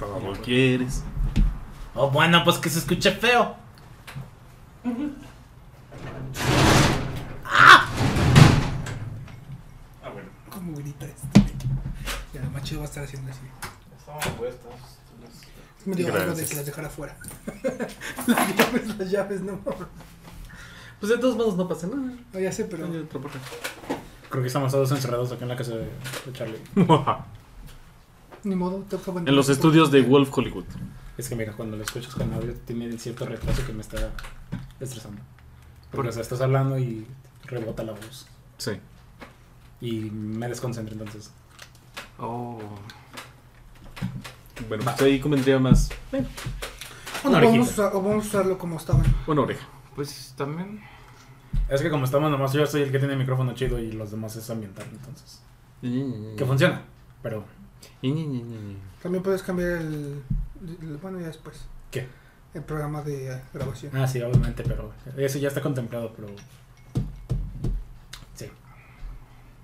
Todo quieres. Oh, bueno, pues que se escuche feo. Ah, bueno. Como grita este. Ya, más chido va a estar haciendo así. Estaban puestas. Me dio algo de que las dejara fuera. las llaves, las llaves, no. Pues de todos modos no pasa nada. No, ya sé, pero. Creo que estamos todos encerrados acá en la casa de, de Charlie. Ni modo, te fue en los estudios de Wolf Hollywood. Es que mira, cuando lo escuchas con audio tiene cierto retraso que me está estresando. Porque o sea, estás hablando y rebota la voz. Sí. Y me desconcentro entonces. Oh. Bueno, pues ahí convendría más. eh, O Una vamos, a, o vamos a usarlo como estaban. una oreja. Pues también. Es que como estamos nomás, yo soy el que tiene el micrófono chido y los demás es ambiental, entonces. Mm. Que funciona, pero También puedes cambiar el. el- bueno, ya después. ¿Qué? El programa de eh, grabación. Ah, sí, obviamente, pero eso ya está contemplado, pero... Sí.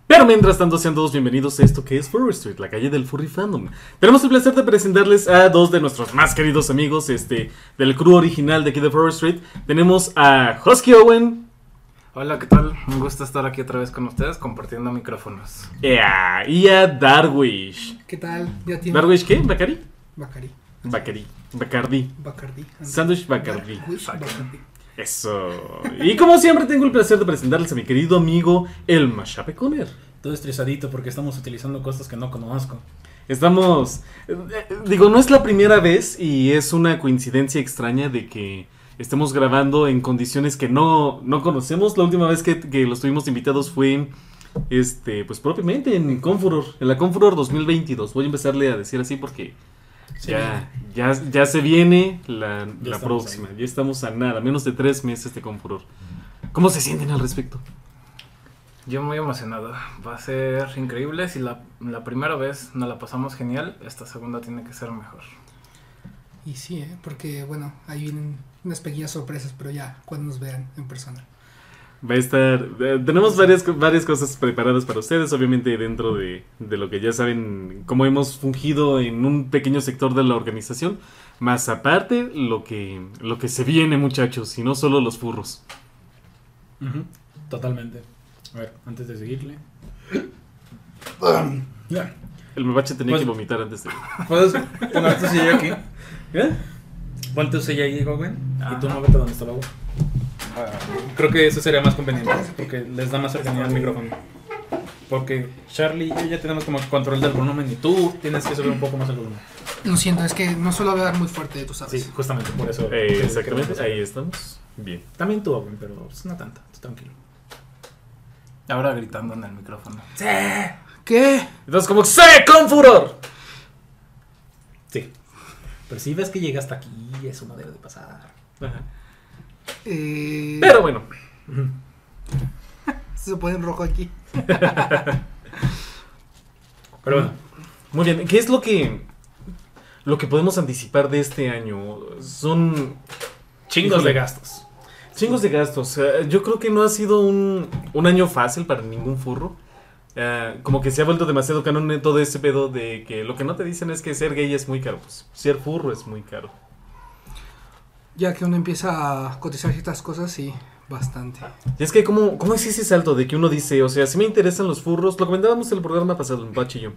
Pero mientras tanto, sean todos bienvenidos a esto que es Furry Street, la calle del Furry Fandom. Tenemos el placer de presentarles a dos de nuestros más queridos amigos este, del crew original de aquí de Furry Street. Tenemos a Husky Owen Hola, ¿qué tal? Un gusto estar aquí otra vez con ustedes compartiendo micrófonos. y a Darwish. ¿Qué tal? Ya tiene. ¿Darwish qué? ¿Bacari? Bacari. Bacari. Bacardi. Bacardi. Sándwich Bacardi. Bacardi. Eso. Y como siempre, tengo el placer de presentarles a mi querido amigo, el Mashape Conner. Todo estresadito porque estamos utilizando cosas que no conozco. Estamos. eh, eh, digo, no es la primera vez y es una coincidencia extraña de que estemos grabando en condiciones que no, no conocemos. La última vez que, que los tuvimos invitados fue. Este, pues propiamente en Confuror, en la Confuror 2022. Voy a empezarle a decir así porque ya, ya, ya se viene la, Ya la próxima. ahí. Ya estamos a nada, menos de tres meses de Confuror. ¿Cómo se sienten al respecto? Yo muy emocionado. Va a ser increíble. Si la, la primera vez nos la pasamos genial, esta segunda tiene que ser mejor. Y sí, ¿eh? porque bueno, ahí vienen unas pequeñas sorpresas, pero ya cuando nos vean en persona. Va a estar. eh, tenemos varias, varias cosas preparadas para ustedes, obviamente dentro de, de lo que ya saben, cómo hemos fungido en un pequeño sector de la organización. Más aparte, lo que, lo que se viene, muchachos, y no solo los furros. Totalmente. A ver, antes de seguirle. Ya. El mebache tenía Pues- que vomitar antes de. ¿Puedes poner tu silla aquí? ¿Eh? Pon tu silla ahí, Gowen. Y tú muévete donde está el agua. Creo que eso sería más conveniente. Porque les da más cercanía al micrófono. Porque Charlie y yo ya tenemos como control del volumen y tú tienes que subir un poco más el volumen. Lo siento, es que no suelo hablar muy fuerte, tú sabes. Sí, justamente por eso. Eh, exactamente, ahí estamos. Bien. También tú, Owen, pero pues, no tanta. tú tranquilo. Ahora gritando en el micrófono. ¿Qué? Entonces, como ¡Sí, con furor! Sí. Pero si ves que llega hasta aquí, eso no debe de pasar. Ajá. Eh, Pero bueno, Se pone en rojo aquí. Pero bueno, Muy bien, ¿qué es lo que lo que podemos anticipar de este año? Son chingos de gastos. chingos de gastos. Eh, yo creo que no ha sido un, un año fácil para ningún furro. Eh, como que se ha vuelto demasiado canon en todo ese pedo de que lo que no te dicen es que ser gay es muy caro. Pues ser furro es muy caro. Ya que uno empieza a cotizar ciertas cosas, sí, bastante. Y es que, ¿cómo, ¿cómo es ese salto de que uno dice, o sea, si me interesan los furros? Lo comentábamos en el programa pasado, en Pachi y yo.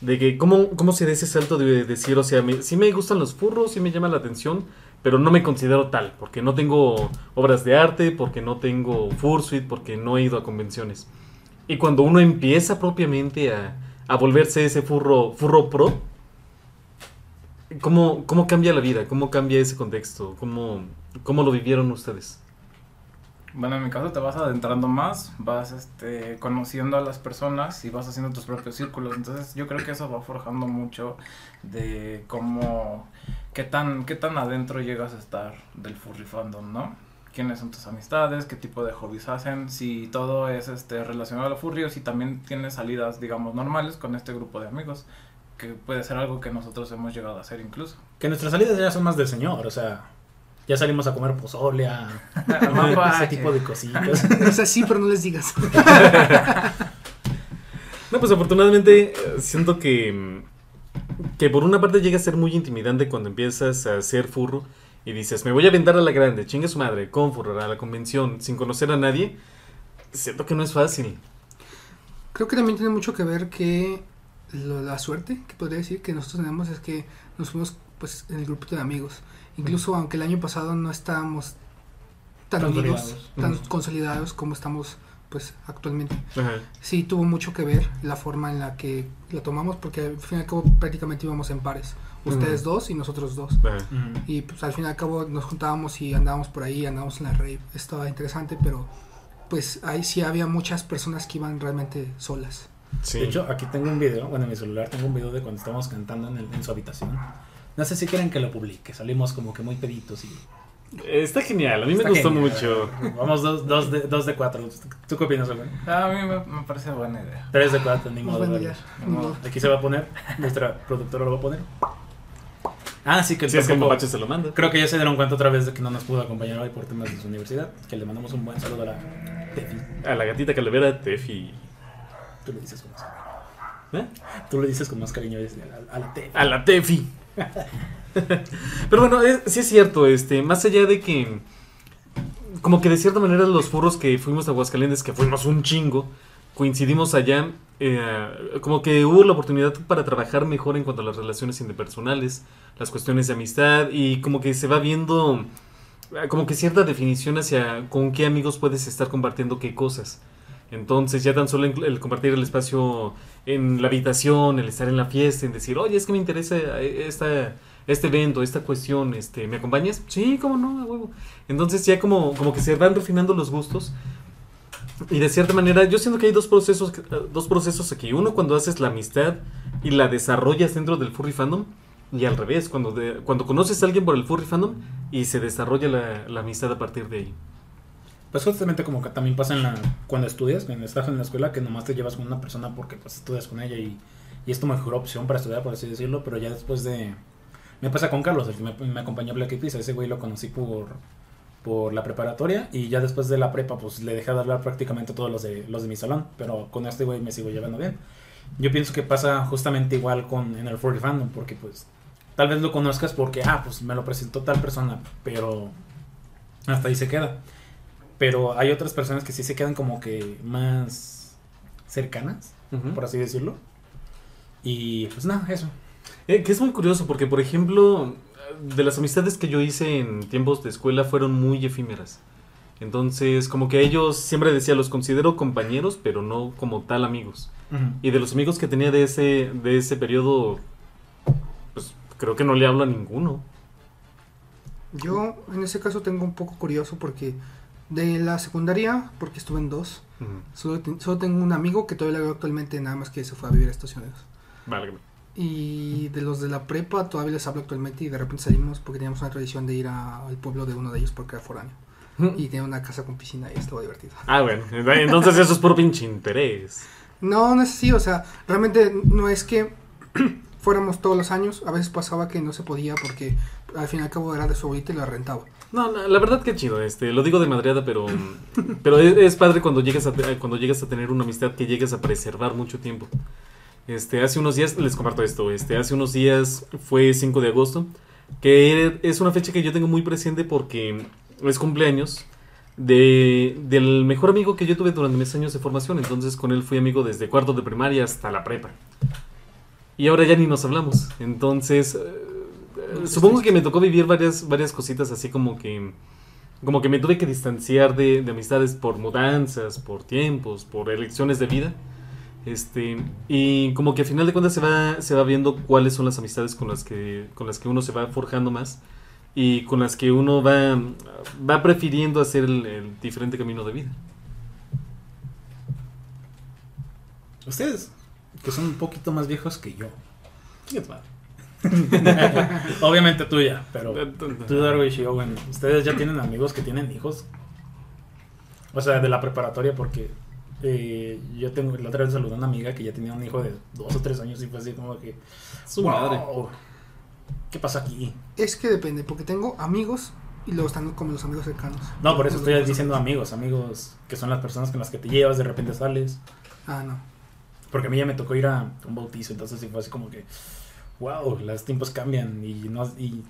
De que, ¿cómo, cómo se da ese salto de decir, o sea, me, sí me gustan los furros, sí me llama la atención, pero no me considero tal, porque no tengo obras de arte, porque no tengo fursuit, porque no he ido a convenciones. Y cuando uno empieza propiamente a, a volverse ese furro, furro pro, ¿cómo, ¿cómo cambia la vida? ¿Cómo cambia ese contexto? ¿Cómo, cómo lo vivieron ustedes? Bueno, en mi caso te vas adentrando más, vas este, conociendo a las personas y vas haciendo tus propios círculos. Entonces yo creo que eso va forjando mucho de cómo, qué tan, qué tan adentro llegas a estar del furry fandom, ¿no? quiénes son tus amistades, qué tipo de hobbies hacen, si todo es este relacionado a lo furry o si también tienes salidas, digamos, normales con este grupo de amigos, que puede ser algo que nosotros hemos llegado a hacer incluso. Que nuestras salidas ya son más del señor, o sea, ya salimos a comer pozole, a, ese tipo de cositas. Es así, pero no les digas. No, pues afortunadamente eh, siento que que por una parte llega a ser muy intimidante cuando empiezas a ser furro y dices, me voy a aventar a la grande, chingue su madre, con furro, a la convención, sin conocer a nadie, siento que no es fácil. Creo que también tiene mucho que ver que lo- la suerte que podría decir que nosotros tenemos es que nos fuimos pues en el grupo de amigos. Incluso aunque el año pasado no estábamos tan unidos, tan consolidados como estamos pues actualmente. Ajá. Sí tuvo mucho que ver la forma en la que lo tomamos porque al fin y al cabo prácticamente íbamos en pares. Ustedes dos y nosotros dos. Y pues al fin y al cabo nos juntábamos y andábamos por ahí, andábamos en la rave. Estaba interesante, pero pues ahí sí había muchas personas que iban realmente solas. Sí. De hecho, aquí tengo un video, bueno, en mi celular tengo un video de cuando estábamos cantando en, el- en su habitación. No sé si quieren que lo publique, salimos como que muy peditos y... Está genial, a mí me Está gustó genial. mucho. Vamos dos, dos, de, dos de cuatro. ¿Tú qué opinas, güey? A mí me, me parece buena idea. Tres de cuatro, ni modo. modo. Aquí se va a poner, nuestra productora lo va a poner. Ah, sí, que Si es que Mapache se lo manda. Creo que ya se dieron cuenta otra vez de que no nos pudo acompañar hoy por temas de su universidad. Que le mandamos un buen saludo a la Tefi. A la gatita calavera Tefi. Tú le dices con más cariño. ¿Eh? Tú le dices con más cariño a, la Tefi. A la Tefi. Pero bueno, es- sí es cierto, este, más allá de que, como que de cierta manera los furros que fuimos a Aguascalientes, que fuimos un chingo, coincidimos allá, eh, como que hubo la oportunidad para trabajar mejor en cuanto a las relaciones interpersonales, las cuestiones de amistad y como que se va viendo eh, como que cierta definición hacia con qué amigos puedes estar compartiendo qué cosas. Entonces ya tan solo el, compartir el espacio en la habitación, el estar en la fiesta, en decir, oye, es que me interesa eh, este evento, esta cuestión, este, ¿me acompañas? Sí, cómo no, a huevo. Entonces ya como, como que se van refinando los gustos. Y de cierta manera, yo siento que hay dos procesos, dos procesos aquí. Uno cuando haces la amistad y la desarrollas dentro del furry fandom. Y al revés, cuando, de- cuando conoces a alguien por el furry fandom y se desarrolla la, la amistad a partir de ahí. Pues justamente como que también pasa en la, cuando estudias, cuando estás en la escuela, que nomás te llevas con una persona porque pues estudias con ella y, y es tu mejor opción para estudiar, por así decirlo, pero ya después de... Me pasa con Carlos, el que me, me acompañó a Black Eyed ese güey lo conocí por, por la preparatoria y ya después de la prepa pues le dejé de hablar prácticamente a todos los de, los de mi salón, pero con este güey me sigo llevando bien. Yo pienso que pasa justamente igual con en el furry fandom, porque pues tal vez lo conozcas porque, ah, pues me lo presentó tal persona, pero hasta ahí se queda. Pero hay otras personas que sí se quedan como que más cercanas, por así decirlo. Y pues nada, eso. Eh, que es muy curioso porque, por ejemplo, de las amistades que yo hice en tiempos de escuela fueron muy efímeras. Entonces, como que ellos siempre decía, los considero compañeros, pero no como tal amigos. Y de los amigos que tenía de ese, de ese periodo, pues creo que no le hablo a ninguno. Yo en ese caso tengo un poco curioso porque de la secundaria, porque estuve en dos, solo, te- solo tengo un amigo que todavía le veo actualmente, nada más que se fue a vivir a Estados Unidos. Válgame. Y de los de la prepa todavía les hablo actualmente y de repente salimos porque teníamos una tradición de ir a- al pueblo de uno de ellos porque era foráneo. Y tenía una casa con piscina y estaba divertido. Ah, bueno, entonces eso es por pinche interés. No, no es así, o sea, realmente no es que fuéramos todos los años, a veces pasaba que no se podía porque al fin y al cabo era de su abuelita y la rentaba. No, la, la verdad que chido, este, lo digo de madreada, pero, pero es, es padre cuando llegas a te- cuando llegas a tener una amistad que llegas a preservar mucho tiempo. Este, hace unos días les comparto esto, este, hace unos días fue 5 de agosto, que es una fecha que yo tengo muy presente porque es cumpleaños de, del mejor amigo que yo tuve durante mis años de formación, entonces con él fui amigo desde cuarto de primaria hasta la prepa. Y ahora ya ni nos hablamos, entonces eh, supongo sí, que me tocó vivir varias, varias cositas así como que como que me tuve que distanciar de, de amistades por mudanzas, por tiempos, por elecciones de vida. Este, y como que a final de cuentas se va, se va viendo cuáles son las amistades con las que, con las que uno se va forjando más y con las que uno va, va prefiriendo hacer el, el diferente camino de vida. Ustedes, que son un poquito más viejos que yo. Madre. Obviamente tú ya, pero tú, Darwish y Owen, ustedes ya tienen amigos que tienen hijos. O sea, de la preparatoria, porque eh, yo tengo, la otra vez saludé a una amiga que ya tenía un hijo de dos o tres años y fue así como que. Su "Wow, madre. ¿Qué pasa aquí? Es que depende, porque tengo amigos y luego están como los amigos cercanos. No, por eso estoy diciendo amigos, amigos que son las personas con las que te llevas, de repente sales. Ah, no. Porque a mí ya me tocó ir a un bautizo, entonces sí fue así como que. Wow, los tiempos cambian y no, y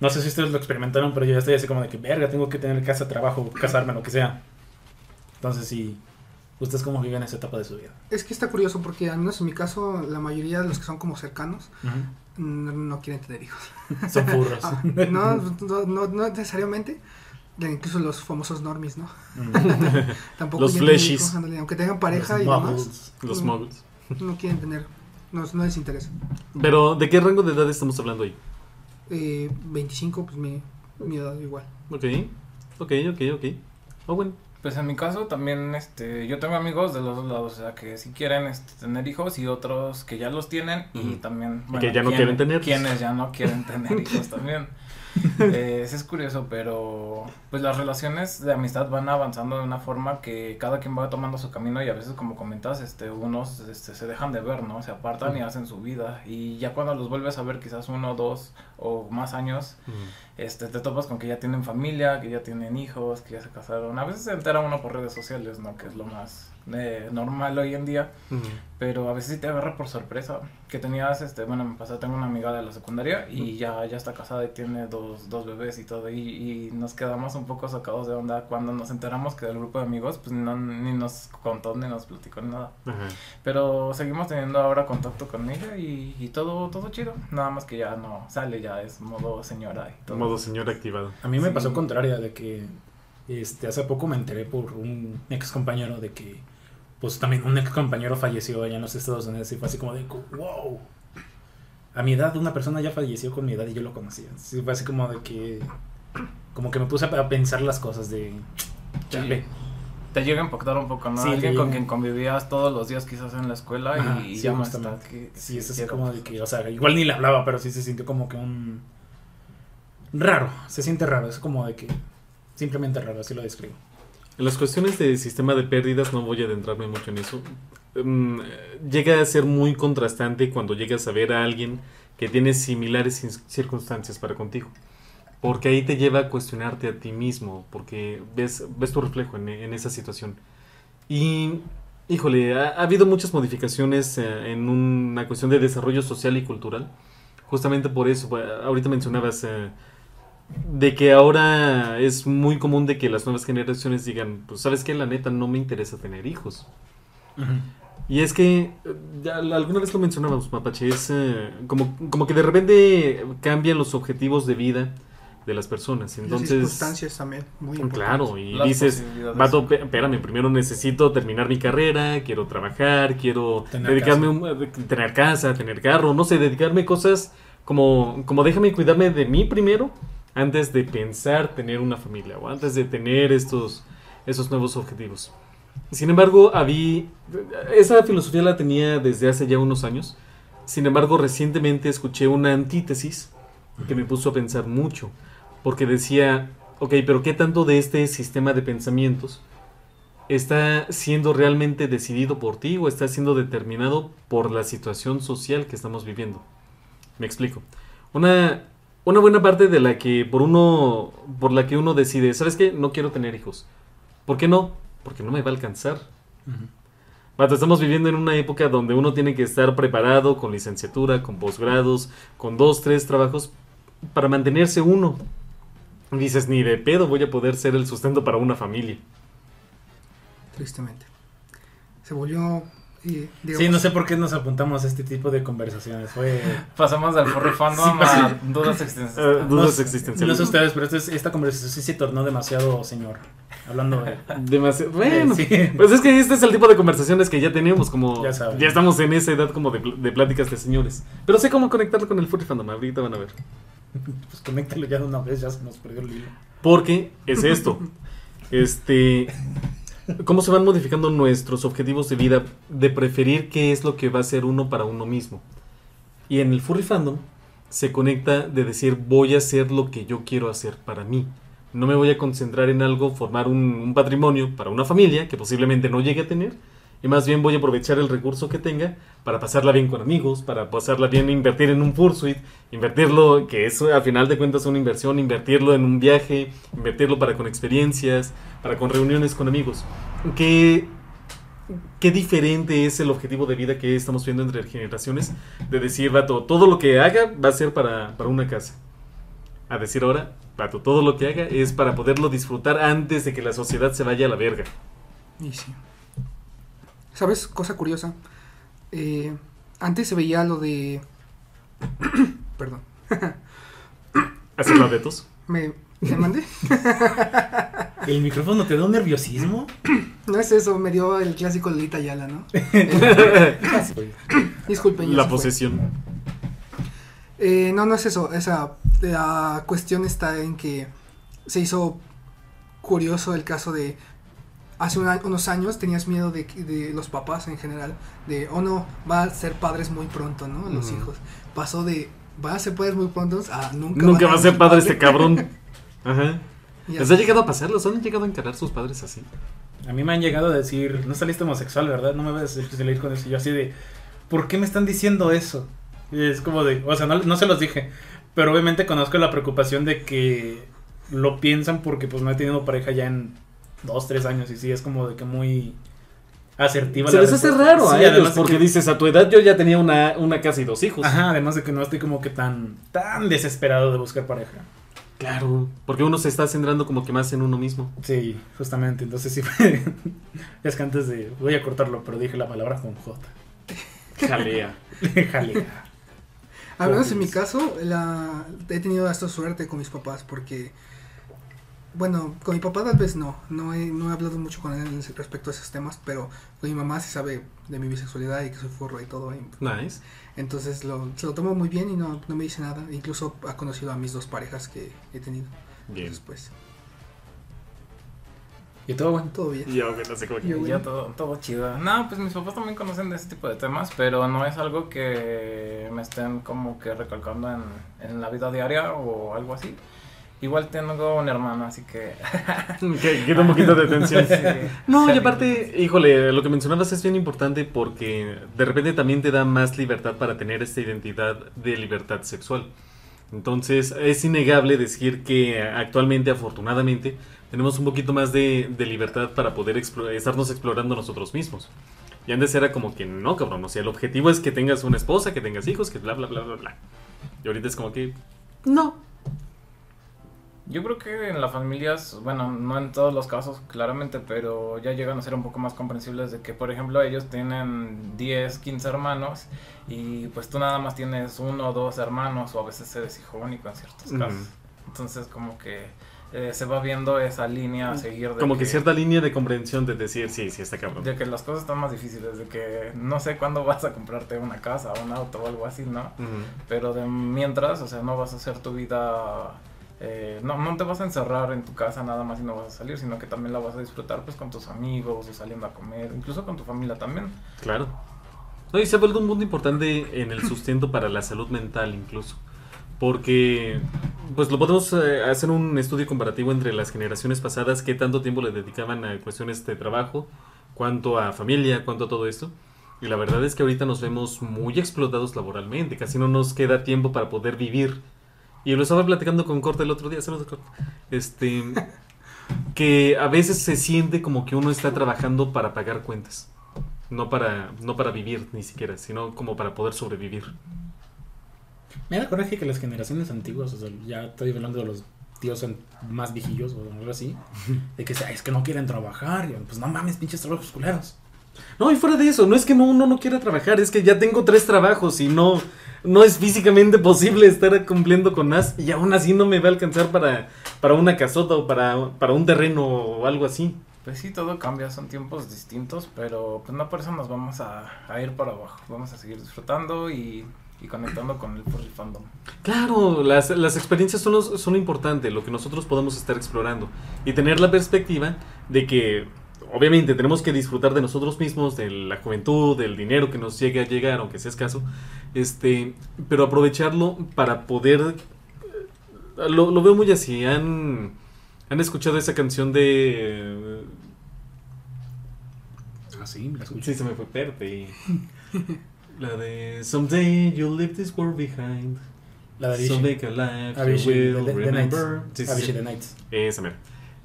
no sé si ustedes lo experimentaron, pero yo ya estoy así como de que, verga, tengo que tener casa, trabajo, casarme, lo que sea. Entonces, sí, ¿ustedes cómo viven esa etapa de su vida? Es que está curioso porque al menos en mi caso la mayoría de los que son como cercanos no, no quieren tener hijos. Son furros. Ah, no, no, no, no necesariamente. Incluso los famosos normies, ¿no? Mm. Tampoco Los fleshies. aunque tengan pareja Los y demás, muggles. Los Mm. muggles. no quieren tener, no, no les interesa. Pero, ¿de qué rango de edad estamos hablando ahí? Eh, 25, pues mi, mi edad igual. Ok, ok, ok, ok. Oh, bueno. Pues en mi caso también, este, yo tengo amigos de los dos lados, o sea, que si quieren este, tener hijos y otros que ya los tienen y también... Y que ya no quieren tenerlos. Quienes ya no quieren tener hijos también. Eh, es curioso, pero pues las relaciones de amistad van avanzando de una forma que cada quien va tomando su camino y a veces como comentas, este, unos este, se dejan de ver, ¿no? Se apartan y hacen su vida y ya cuando los vuelves a ver quizás uno, dos o más años, este, te topas con que ya tienen familia, que ya tienen hijos, que ya se casaron. A veces se entera uno por redes sociales, ¿no? Que es lo más eh, normal hoy en día. Ujú. Pero a veces sí te agarra por sorpresa. Que tenías, este, bueno, me pasó, tengo una amiga de la secundaria y ya, ya está casada y tiene dos, dos bebés y todo. Y, y nos quedamos un poco sacados de onda cuando nos enteramos que del grupo de amigos, pues no, ni nos contó ni nos platicó ni nada. Ajá. Pero seguimos teniendo ahora contacto con ella y, y todo, todo chido. Nada más que ya no sale, ya es modo señora y todo. Modo señor activado. A mí me Sí. pasó contraria de que este hace poco me enteré por un ex compañero de que pues también un ex compañero falleció allá en los Estados Unidos y fue así como de wow. A mi edad una persona ya falleció con mi edad y yo lo conocía. Sí, fue así como de que como que me puse a pensar las cosas de chale. Te llega a impactar un poco, ¿no? Sí, Alguien con quien convivías todos los días quizás en la escuela Ajá, y sí, ya está. que- Sí, es así como de que, o sea, igual ni le hablaba, pero sí se sintió como que un raro, se siente raro, es como de que simplemente raro, así lo describo. En las cuestiones de sistema de pérdidas no voy a adentrarme mucho en eso. Mm, llega a ser muy contrastante cuando llegas a ver a alguien que tiene similares circunstancias para contigo. Porque ahí te lleva a cuestionarte a ti mismo, porque ves, ves tu reflejo en, en esa situación. Y, híjole, ha, ha habido muchas modificaciones eh, en una cuestión de desarrollo social y cultural. Justamente por eso, ahorita mencionabas eh, de que ahora es muy común de que las nuevas generaciones digan, pues sabes que la neta no me interesa tener hijos. Y es que, eh, ya alguna vez lo mencionábamos, Mapache, es eh, como, como que de repente cambian los objetivos de vida de las personas. Y las Entonces, circunstancias también, muy claro, y Las dices, vato, espérame, primero necesito terminar mi carrera, quiero trabajar, quiero Tener dedicarme casa. un- a- tener casa, tener carro, no sé, dedicarme cosas como, como déjame cuidarme de mí primero antes de pensar tener una familia o antes de tener estos, esos nuevos objetivos. Sin embargo, había, esa filosofía la tenía desde hace ya unos años. Sin embargo, recientemente escuché una antítesis que me puso a pensar mucho. Porque decía, ok, pero ¿qué tanto de este sistema de pensamientos está siendo realmente decidido por ti o está siendo determinado por la situación social que estamos viviendo? Me explico. Una, una buena parte de la que por uno por la que uno decide, ¿sabes qué? No quiero tener hijos. ¿Por qué no? Porque no me va a alcanzar. Vato, estamos viviendo en una época donde uno tiene que estar preparado con licenciatura, con posgrados, con dos, tres trabajos para mantenerse uno. Y dices, ni de pedo voy a poder ser el sustento para una familia. Tristemente. Se volvió, eh, digamos, Sí, no sé por qué nos apuntamos a este tipo de conversaciones. Fue. Pasamos del furry fandom Sí, a dudas Eh, existenciales. dudas no, existenciales. No sé ustedes, pero esta conversación sí se tornó demasiado señor. Hablando de. Demasi- Bueno, Sí. pues es que este es el tipo de conversaciones que ya tenemos, como Ya saben. estamos en esa edad como de, pl- de pláticas de señores. Pero sé cómo conectarlo con el furry fandom, ahorita van a ver. Pues conéctalo ya de una vez, ya se nos perdió el hilo. Porque es esto. este. Cómo se van modificando nuestros objetivos de vida de preferir qué es lo que va a ser uno para uno mismo. Y en el furry fandom se conecta de decir voy a hacer lo que yo quiero hacer para mí. No me voy a concentrar en algo, formar un, un patrimonio para una familia que posiblemente no llegue a tener. Y más bien voy a aprovechar el recurso que tenga para pasarla bien con amigos, para pasarla bien, invertir en un Fursuit, invertirlo, que es a final de cuentas una inversión, invertirlo en un viaje, invertirlo para con experiencias, para con reuniones con amigos. Que qué diferente es el objetivo de vida que estamos viendo entre generaciones. De decir, vato, todo lo que haga va a ser para, para una casa. A decir ahora, vato, todo lo que haga es para poderlo disfrutar antes de que la sociedad se vaya a la verga. Y sí. ¿Sabes? Cosa curiosa. Eh, antes se veía lo de... Perdón. Hacer la de tos. ¿Me, ¿me mandé? ¿El micrófono te da un nerviosismo? No es eso, me dio el clásico Lolita Yala, ¿no? Disculpen. La posesión. Eh, no, no es eso. Esa, la cuestión está en que se hizo curioso el caso de hace un unos años tenías miedo de, que- de los papás en general, de, oh no, va a ser padres muy pronto, ¿no? Los hijos. Pasó de, va a ser padres muy pronto a nunca. Nunca va a ser padre este cabrón. Ajá. ¿Les ha llegado a pasar? ¿Los han llegado a encarar sus padres así? A mí me han llegado a decir, no saliste homosexual, ¿verdad? No me vas a salir con eso. Y yo así de, ¿por qué me están diciendo eso? Y es como de, o sea, no, no se los dije. Pero obviamente conozco la preocupación de que lo piensan porque pues no he tenido pareja ya en dos, tres años. Y sí, es como de que muy asertiva Se la les hace raro a Sí, ellos además de porque que- dices, a tu edad yo ya tenía una, una casa y dos hijos. Ajá, además de que no estoy como que tan, tan desesperado de buscar pareja. Claro, porque uno se está centrando como que más en uno mismo. Sí, justamente. Entonces sí, es que antes de, voy a cortarlo, pero dije la palabra con J. Jalea. Jalea. Al menos en mi caso, la, he tenido esta suerte con mis papás porque, bueno, con mi papá tal vez no, no he, no he hablado mucho con él respecto a esos temas, pero con mi mamá sí sabe de mi bisexualidad y que soy forro y todo. y- Nice. entonces lo, se lo tomo muy bien y no, no me dice nada. Incluso ha conocido a mis dos parejas que he tenido. Bien. Entonces, pues, Y todo bueno. todo bien. Yo no sé cómo Yo- ya todo, todo chido. No, pues mis papás también conocen de ese tipo de temas, pero no es algo que me estén como que recalcando en, en la vida diaria o algo así. Igual tengo un hermano, así que... Que queda un poquito de tensión. Sí. No, y Sí. aparte, híjole, lo que mencionabas es bien importante porque de repente también te da más libertad para tener esta identidad de libertad sexual. Entonces, es innegable decir que actualmente, afortunadamente, tenemos un poquito más de, de libertad para poder explo- estarnos explorando nosotros mismos. Y antes era como que no, cabrón. O sea, el objetivo es que tengas una esposa, que tengas hijos, que bla, bla, bla, bla, bla. Y ahorita es como que no. Yo creo que en las familias, bueno, no en todos los casos claramente, pero ya llegan a ser un poco más comprensibles de que, por ejemplo, ellos tienen 10, 15 hermanos y pues tú nada más tienes uno o dos hermanos o a veces eres hijo único en ciertos casos. Entonces como que eh, se va viendo esa línea a seguir. De Como que cierta línea de comprensión de decir, sí, sí, está cabrón. De que las cosas están más difíciles, de que no sé cuándo vas a comprarte una casa, un auto o algo así, ¿no? Pero de mientras, o sea, no vas a hacer tu vida, eh, no, no te vas a encerrar en tu casa nada más y no vas a salir, sino que también la vas a disfrutar pues con tus amigos o saliendo a comer, incluso con tu familia también. Claro. No, y se ha vuelto un punto importante en el sustento para la salud mental incluso. Porque, pues lo podemos eh, hacer un estudio comparativo entre las generaciones pasadas, qué tanto tiempo le dedicaban a cuestiones de trabajo, cuánto a familia, cuánto a todo esto. Y la verdad es que ahorita nos vemos muy explotados laboralmente, casi no nos queda tiempo para poder vivir. Y lo estaba platicando con Corte el otro día, saludos Corte. Este, que a veces se siente como que uno está trabajando para pagar cuentas. No para, no para vivir ni siquiera, sino como para poder sobrevivir. Me da coraje que las generaciones antiguas, o sea, ya estoy hablando de los tíos más viejillos o algo así, de que "Ay, es que no quieren trabajar, y, pues no mames, pinches trabajos culeros. No, y fuera de eso, no es que no, uno no quiera trabajar, es que ya tengo tres trabajos y no, no es físicamente posible estar cumpliendo con más y aún así no me va a alcanzar para, para una casota o para, para un terreno o algo así. Pues sí, todo cambia, son tiempos distintos, pero pues no por eso nos vamos a, a ir para abajo, vamos a seguir disfrutando y, y conectando con el furry fandom. Claro, las, las experiencias son, los- son importantes, lo que nosotros podemos estar explorando y tener la perspectiva de que obviamente tenemos que disfrutar de nosotros mismos, de la juventud, del dinero que nos llegue a llegar, aunque sea escaso, este, pero aprovecharlo para poder... eh, Lo, lo veo muy así, han, han escuchado esa canción de... Ah, sí, me la escucho. Sí, se me fue perte. La de Someday you'll leave this world behind. La de So make a life Avicii, you will the- the remember. Nights. Sí, sí, Avicii sí. The Nights. Esa mera.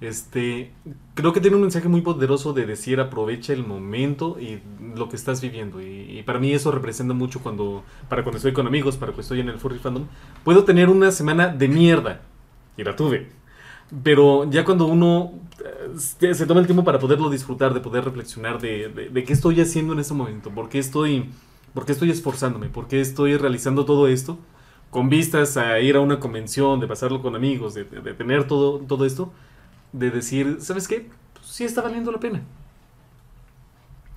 Este, creo que tiene un mensaje muy poderoso de decir aprovecha el momento y lo que estás viviendo. Y, y para mí eso representa mucho cuando, para cuando estoy con amigos, para cuando estoy en el furry fandom. Puedo tener una semana de mierda. Y la tuve. Pero ya cuando uno eh, se toma el tiempo para poderlo disfrutar, de poder reflexionar de, de- de qué estoy haciendo en este momento, por qué estoy, por qué estoy esforzándome, por qué estoy realizando todo esto, con vistas a ir a una convención, de pasarlo con amigos, de- de tener todo, todo esto, de decir, ¿sabes qué? Pues sí está valiendo la pena.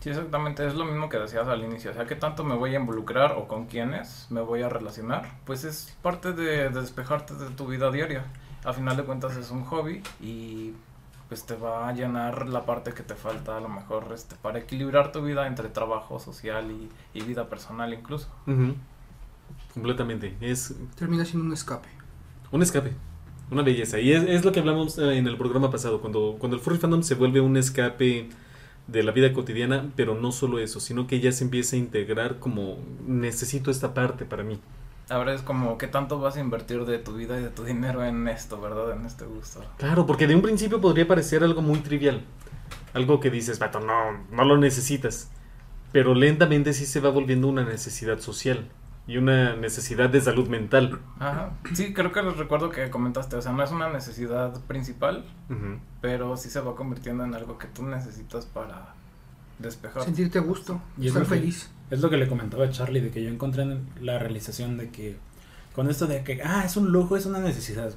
Sí, exactamente, es lo mismo que decías al inicio, o sea, qué tanto me voy a involucrar o con quiénes me voy a relacionar, pues es parte de, de despejarte de tu vida diaria. A final de cuentas es un hobby y pues te va a llenar la parte que te falta a lo mejor este, para equilibrar tu vida entre trabajo social y, y vida personal incluso. Completamente. Es Termina siendo un escape. un escape. Una belleza. Y es, es lo que hablamos eh, en el programa pasado, cuando, cuando el furry fandom se vuelve un escape de la vida cotidiana, pero no solo eso, sino que ya se empieza a integrar como necesito esta parte para mí. Ahora es como qué tanto vas a invertir de tu vida y de tu dinero en esto, ¿verdad? En este gusto. Claro, porque de un principio podría parecer algo muy trivial. Algo que dices, vato, no, no lo necesitas. Pero lentamente sí se va volviendo una necesidad social y una necesidad de salud mental. Ajá. Sí, creo que recuerdo que comentaste, o sea, no es una necesidad principal, pero sí se va convirtiendo en algo que tú necesitas para despejar. Sentirte a gusto, Y es estar que- feliz. Es lo que le comentaba a Charlie, de que yo encontré en la realización de que con esto de que, ah, es un lujo, es una necesidad.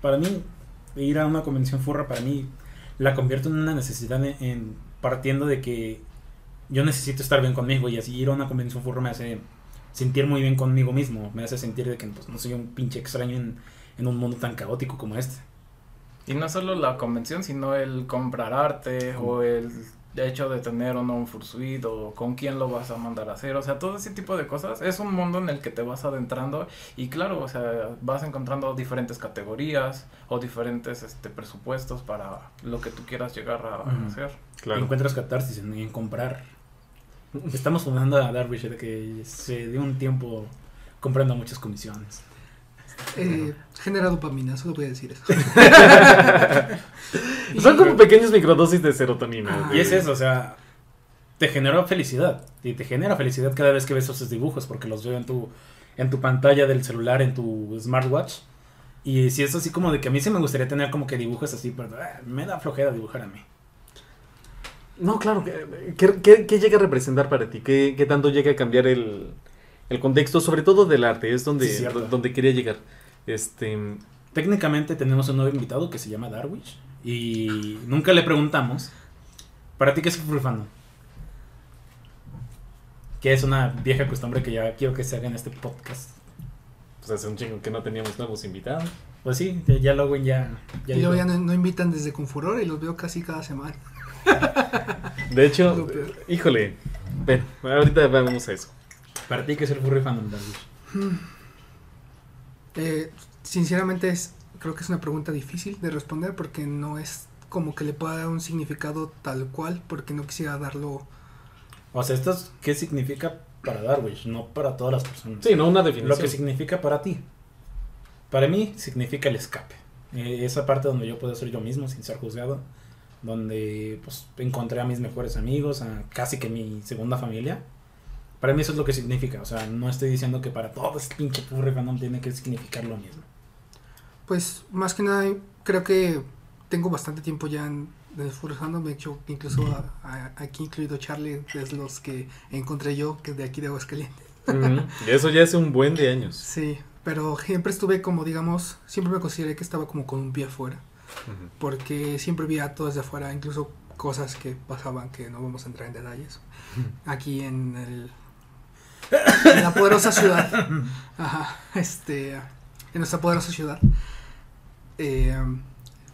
Para mí, ir a una convención furra, para mí, la convierto en una necesidad en, en- partiendo de que yo necesito estar bien conmigo y así ir a una convención furra me hace sentir muy bien conmigo mismo, me hace sentir de que pues, no soy un pinche extraño en, en un mundo tan caótico como este. Y no solo la convención, sino el comprar arte o el hecho de tener o no un fursuit o con quién lo vas a mandar a hacer, o sea, todo ese tipo de cosas es un mundo en el que te vas adentrando y claro, o sea, vas encontrando diferentes categorías o diferentes este presupuestos para lo que tú quieras llegar a hacer. Claro. Encuentras catarsis en, en comprar. Estamos jugando a Darwish de que se dio un tiempo comprando muchas comisiones. Eh, genera dopamina, solo voy a decir eso. Son como pequeñas microdosis de serotonina. Ah. Y es eso, o sea, te generó felicidad. Y te genera felicidad cada vez que ves esos dibujos, porque los veo en tu, en tu pantalla del celular, en tu smartwatch. Y si es así como de que a mí sí me gustaría tener como que dibujos así, pero ah, me da flojera dibujar a mí. No, claro. ¿Qué, qué- qué- qué llega a representar para ti? ¿Qué, qué tanto llega a cambiar el, el contexto, sobre todo del arte? Es donde, Sí, donde quería llegar. Este, Técnicamente tenemos un nuevo invitado que se llama Darwish. Y nunca le preguntamos, ¿para ti qué es fandom? Que es una vieja costumbre que ya quiero que se haga en este podcast. pues hace un chingo que no teníamos nuevos invitados. Pues sí, ya- ya luego ya... ya y luego ya no, no invitan desde Confuror y los veo casi cada semana. De hecho, Lo híjole. Bueno, ahorita vamos a eso. ¿Para ti qué es el furry fandom, Darwish? Eh, sinceramente es, creo que es una pregunta difícil de responder porque no es como que le pueda dar un significado tal cual porque no quisiera darlo O sea, esto es qué significa para Darwish, no para todas las personas. Sí, no una Lo definición. que significa para ti. Para mí significa el escape. Eh, esa parte donde yo puedo ser yo mismo sin ser juzgado. Donde pues encontré a mis mejores amigos, a casi que mi segunda familia. Para mí eso es lo que significa. O sea, no estoy diciendo que para todo este pinche furry fandom tiene que significar lo mismo. Pues más que nada creo que tengo bastante tiempo ya en esforzando, me he hecho incluso a- a- aquí incluido Charlie es los que encontré yo que es de aquí de Aguascalientes. Eso ya hace un buen de años. Sí, pero siempre estuve como digamos, siempre me consideré que estaba como con un pie afuera, Porque siempre vi a todo desde afuera, incluso cosas que pasaban que no vamos a entrar en detalles. Aquí en el en la poderosa ciudad. Ajá, este en nuestra poderosa ciudad. eh,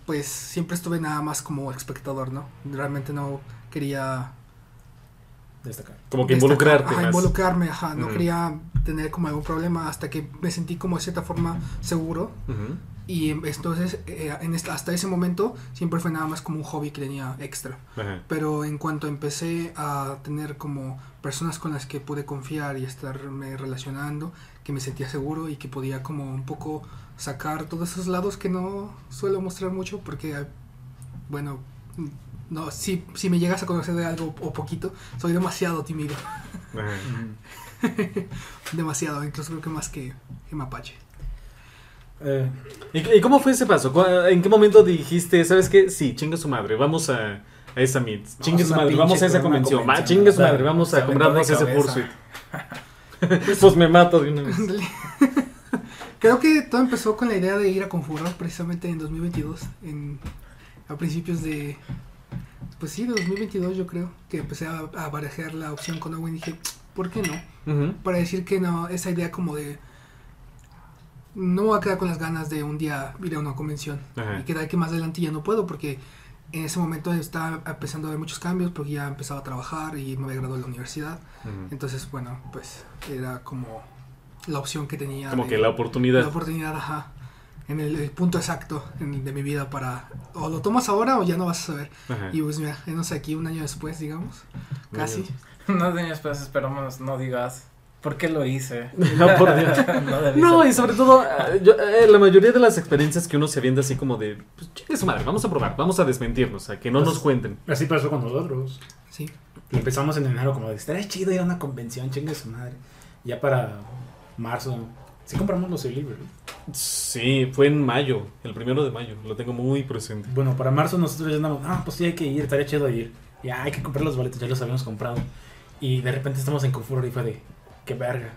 pues siempre estuve nada más como espectador, ¿no? Realmente no quería Destacar. Como que destacar, involucrarte ajá, más. involucrarme, ajá, no Ujú. quería tener como algún problema hasta que me sentí como de cierta forma seguro Ujú. y entonces eh, en esta- hasta ese momento siempre fue nada más como un hobby que tenía extra. Ajá. Pero en cuanto empecé a tener como personas con las que pude confiar y estarme relacionando, que me sentía seguro y que podía como un poco sacar todos esos lados que no suelo mostrar mucho porque bueno, no, si, si me llegas a conocer de algo o poquito, soy demasiado tímido. Demasiado, incluso creo que más que, que mapache. Eh, ¿Y, y cómo fue ese paso? ¿Cu- ¿En qué momento dijiste, sabes qué? Sí, chinga su madre, vamos a, a esa meet. Chingue a su madre, vamos a esa convención. Chingue su madre, vamos a comprarnos ese fursuit. pues me mato de una vez. Creo que todo empezó con la idea de ir a Confuror precisamente en 2022, en, a principios de, pues sí, de 2022 yo creo, que empecé a, a barajear la opción con Owen y dije, ¿por qué no? Para decir que no, esa idea como de, no voy a quedar con las ganas de un día ir a una convención y quedar que más adelante ya no puedo porque en ese momento estaba empezando a ver muchos cambios porque ya empezaba a trabajar y me había graduado de la universidad. Entonces, bueno, pues era como la opción que tenía. Como de- que la oportunidad. la oportunidad, ajá. En el, el punto exacto en- de mi vida para. O lo tomas ahora o ya no vas a saber. Ajá. Y pues mira, no sé, aquí un año después, digamos. Casi. Unos años después esperamos no digas por qué lo hice. No, por Dios. no, y sobre todo, eh, yo, eh, la mayoría de las experiencias que uno se avienta así como de, pues chingue su madre, vamos a probar, vamos a desmentirnos, a que no Pues- nos cuenten. así pasó con nosotros. Sí. Empezamos en enero como de, estaría chido ir a una convención, chingue su madre. Ya para marzo, sí compramos los libros. Sí, fue en mayo, el primero de mayo, lo tengo muy presente. Bueno, para marzo nosotros ya andamos, ah, pues sí hay que ir, estaría chido ir. Ya hay que comprar los boletos, ya los habíamos comprado. Y de repente estamos en Confuror y fue de, qué verga.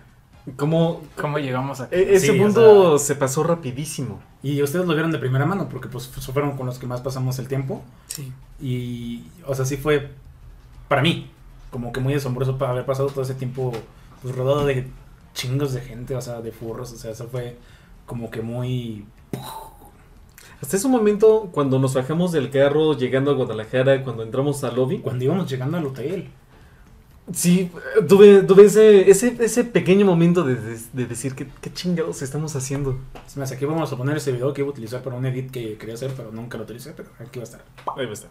Como ¿Cómo llegamos aquí? e- ese Sí, punto o se pasó rapidísimo. Y ustedes lo vieron de primera mano, porque pues fueron con los que más pasamos el tiempo. Sí. Y, o sea, sí fue, para mí, como que muy asombroso para haber pasado todo ese tiempo, pues rodado de chingos de gente, o sea, de furros, o sea, eso fue como que muy... Hasta ese momento, cuando nos bajamos del carro llegando a Guadalajara, cuando entramos al lobby, Cuando íbamos llegando al hotel. sí, tuve, tuve ese, ese, ese pequeño momento de, de- de decir, ¿qué, ¿qué chingados estamos haciendo? Es más, aquí vamos a poner ese video que iba a utilizar para un edit que quería hacer, pero nunca lo utilicé, pero aquí va a estar. Ahí va a estar.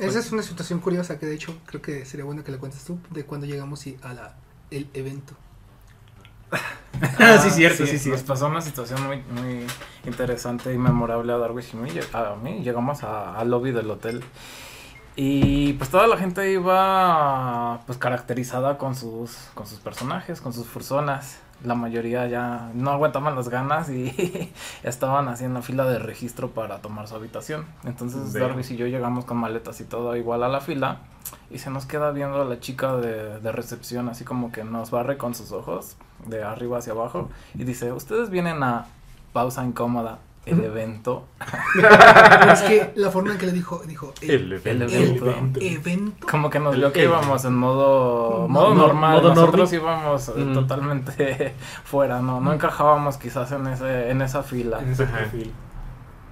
Esa es una situación curiosa que de hecho creo que sería bueno que le cuentes tú de cuando llegamos y a la, el evento. Ah, sí, cierto, sí, Nos cierto. pasó una situación muy, muy interesante y memorable a Darwish y mí. A mí llegamos al lobby del hotel y pues toda la gente iba pues caracterizada con sus, con sus personajes, con sus personas. La mayoría ya no aguantaban las ganas y estaban haciendo fila de registro para tomar su habitación. Entonces Veo. Darwish y yo llegamos con maletas y todo igual a la fila y se nos queda viendo a la chica de, de recepción así como que nos barre con sus ojos de arriba hacia abajo y dice, ustedes vienen a pausa incómoda, el evento. Es que la forma en que le dijo, dijo, el, El evento. El evento. Como que nos vio que íbamos en modo, modo No, normal, modo nosotros íbamos eh, Mm. totalmente fuera, no, no encajábamos quizás en ese, en esa fila. En ese perfil.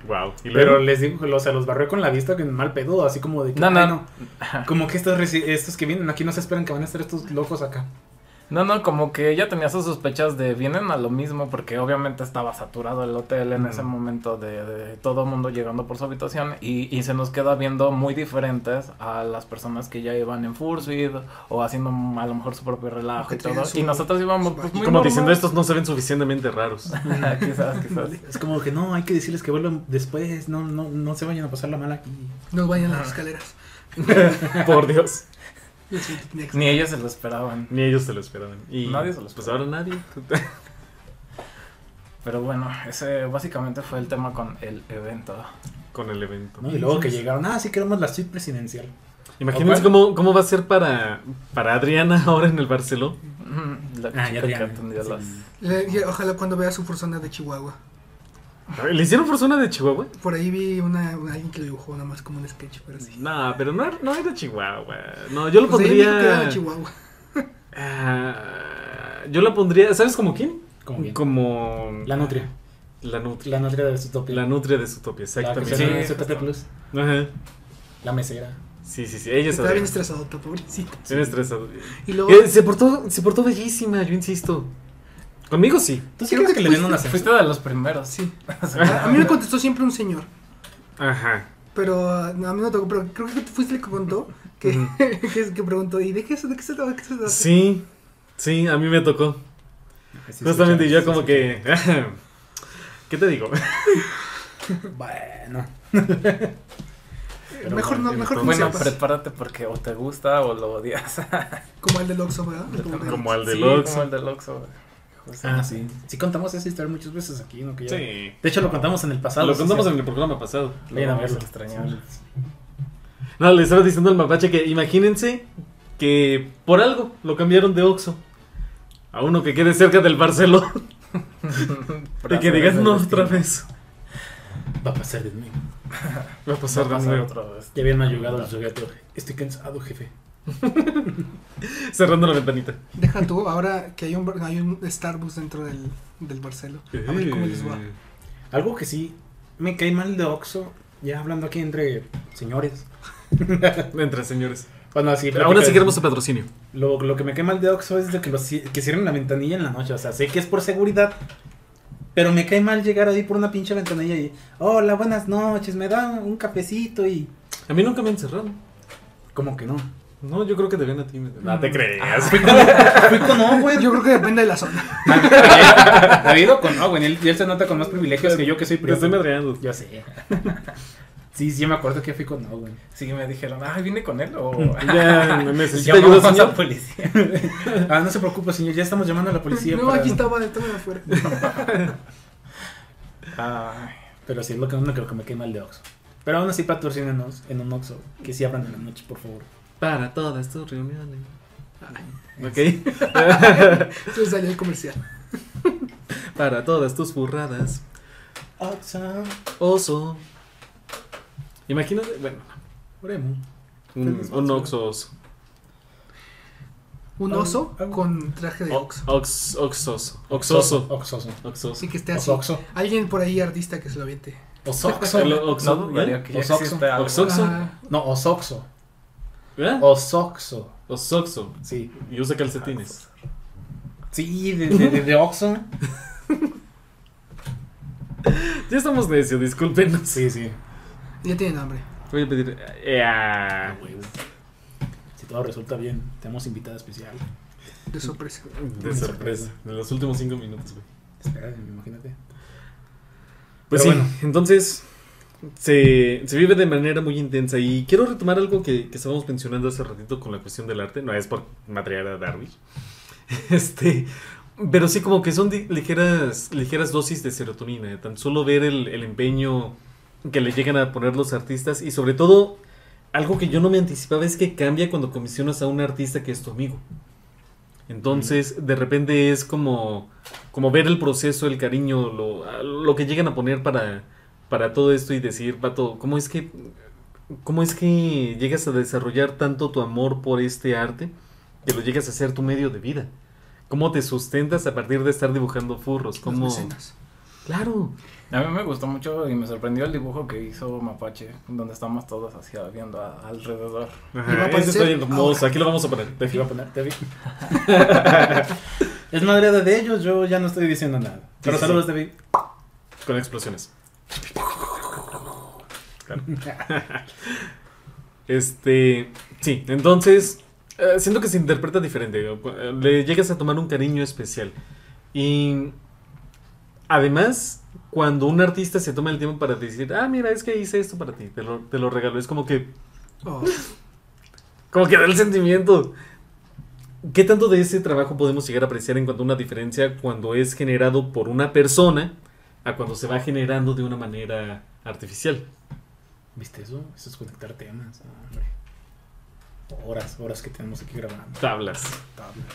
Wow. ¿Y Pero luego? les digo, o sea, los barré con la vista que mal pedo, así como de que, No, no. "Ay, no". Como que estos, estos que vienen aquí no se esperan que van a estar estos locos acá. No, no, como que ella tenía sus sospechas de vienen a lo mismo porque obviamente estaba saturado el hotel en ese momento de, de todo mundo llegando por su habitación y, y se nos queda viendo muy diferentes a las personas que ya iban en Fursuit o haciendo a lo mejor su propio relajo y todo. su- y nosotros íbamos pues, muy Como normal. diciendo, estos no se ven suficientemente raros. quizás, quizás. Es como que no, hay que decirles que vuelvan después, no, no, no se vayan a pasar la mala aquí. Nos vayan las escaleras. Por Dios. Yo sí tenía que- Ni ellos se lo esperaban. Ni ellos se lo esperaban. Y Nadie se lo Pues esperaba. ahora nadie. Pero bueno, ese básicamente fue el tema con el evento. Con el evento. ¿no? Y luego que llegaron, ah, sí queremos la suite presidencial. Imagínense ¿O cómo, cómo va a ser para, para Adriana ahora en el Barceló. Mm, La Ah, chica ya las... Le- ojalá cuando vea su persona de Chihuahua. ¿Le hicieron persona de Chihuahua? Por ahí vi una, una- alguien que lo dibujó nada más como un sketch, pero sí. No, pero no, no era Chihuahua. No, yo lo Pues ahí dijo que era pondría. Chihuahua. Ah, yo la pondría. ¿Sabes como quién? Como. La nutria. La nutria. La nutria de Zootopia. La nutria de Zootopia, La exactamente. llama Sí, Zootopia Plus. Ajá. La mesera. Sí, sí, sí. Ella es Estaba bien Adriana. estresado, pobrecito. Bien estresado. Y luego, Eh, se, portó, se portó bellísima, yo insisto. Conmigo sí. ¿Tú sí Creo crees que que le den fuiste- una? Fuiste de los primeros. sí. A, mí me contestó siempre un señor. Ajá. Pero uh, no, a mí no tocó, pero creo que tú fuiste el que contó, que, Ujú. que, que preguntó, ¿y de qué, se- de qué se trata? ¿Qué se trata? Sí, sí, a mí me tocó. Sí, Justamente sí, yo sí, como que... ¿Qué te digo? Bueno. Pero mejor no, mejor que no Bueno, sepas. prepárate porque o te gusta o lo odias. Como el del Oxxo, ¿verdad? El como Sí, del Oxxo. como el del Oxxo. Ah, sí. Sí contamos esa historia muchas veces aquí, ¿no? Que ya- Sí. De hecho, lo contamos en el pasado. Lo contamos sí. en el programa pasado. Lo Vayan a vamos a verlo. extrañar. No, le estaba diciendo al mapache que imagínense que por algo lo cambiaron de Oxxo a uno que quede cerca del Barceló y que digas no otra vez. Va a pasar de nuevo. Va a pasar de Va a pasar nuevo. otra vez. Ya habían mayugado el sujeto. Estoy cansado, jefe. Cerrando la ventanita. Deja tú, ahora que hay un, hay un Starbucks dentro del, del Barcelo. A ver cómo les va. Algo que sí me cae mal de Oxxo, ya hablando aquí entre señores. Entre señores. Bueno, así, Pero aún así queremos el patrocinio. Lo, lo que me cae mal de Oxxo es de que, los, que cierren la ventanilla en la noche. O sea, sé que es por seguridad. Pero me cae mal llegar ahí por una pinche ventanilla y... Hola, buenas noches, me da un cafecito y... A mí nunca me han cerrado. Como que no. No, yo creo que deben a ti. No te creas. Fui con, fui con no, güey. Yo creo que depende de la zona. David con no, güey. Él, se nota con más privilegios que yo que soy Te prieto. estoy madreando. Yo sé. Sí, sí, me acuerdo que fui con no, güey. Sí, me dijeron, ah, vine con él o. Ya necesita Llamamos ayuda, a la señor. policía. Ah, no se preocupe, señor. Ya estamos llamando a la policía. No, para- aquí estaba, estaba afuera. Ay, Pero sí, es lo que, lo que me cae mal de Oxxo. Pero aún así patrocínenos en un Oxxo. Que sí abran en la noche, por favor. Para todas tus reuniones. Ok. Se salió el comercial. Para todas tus burradas. Oso. Imagínate, bueno, Oremos. un, un oxo oso. Un oso con traje de Oxxo. Ox, oxoso. Oxoso. Oxoso. Oxoso. Así que esté así. Oxoxo. Alguien por ahí artista que se lo aviente. Osoxo. El no Osoxo. No, Osoxo. ¿Eh? Osoxo. Osoxo. Sí. Y usa calcetines. Sí, de, de, de, de Oxxo. Ya estamos necios, discúlpenos. Sí, sí. ya tienen hambre. Voy a pedir. eh, ah, Si todo resulta bien, tenemos invitada especial. De sorpresa. de sorpresa. En los últimos cinco minutos, güey. Espera, imagínate. Pues Pero sí, bueno. entonces se, se vive de manera muy intensa y quiero retomar algo que, que estábamos mencionando hace ratito con la cuestión del arte, no es por material a Darwish, este, pero sí como que son ligeras, ligeras dosis de serotonina, tan solo ver el, el empeño que le llegan a poner los artistas y sobre todo algo que yo no me anticipaba es que cambia cuando comisionas a un artista que es tu amigo. Entonces, de repente es como, como ver el proceso, el cariño, lo, lo que llegan a poner para, para todo esto y decir, vato, ¿cómo es que cómo es que llegas a desarrollar tanto tu amor por este arte que lo llegas a hacer tu medio de vida? ¿Cómo te sustentas a partir de estar dibujando furros? ¿Cómo? Claro. A mí me gustó mucho y me sorprendió el dibujo que hizo Mapache, donde estamos todos así viendo a- alrededor. Ajá, bien hermoso. Aquí lo vamos a poner. Te iba a poner, te vi. es madre de ellos, yo ya no estoy diciendo nada. Pero Sí, sí, saludos, David. Con explosiones. Claro. Este, sí, entonces eh, siento que se interpreta diferente. eh, Le llegas a tomar un cariño especial. Y además, cuando un artista se toma el tiempo para decir, ah, mira, es que hice esto para ti, te lo, te lo regalo, es como que, Oh, como que da el sentimiento. ¿Qué tanto de ese trabajo podemos llegar a apreciar en cuanto a una diferencia cuando es generado por una persona a cuando se va generando de una manera artificial? ¿Viste eso? Eso es conectar temas. ah, hombre. Horas, horas que tenemos aquí grabando. Tablas. Tablas.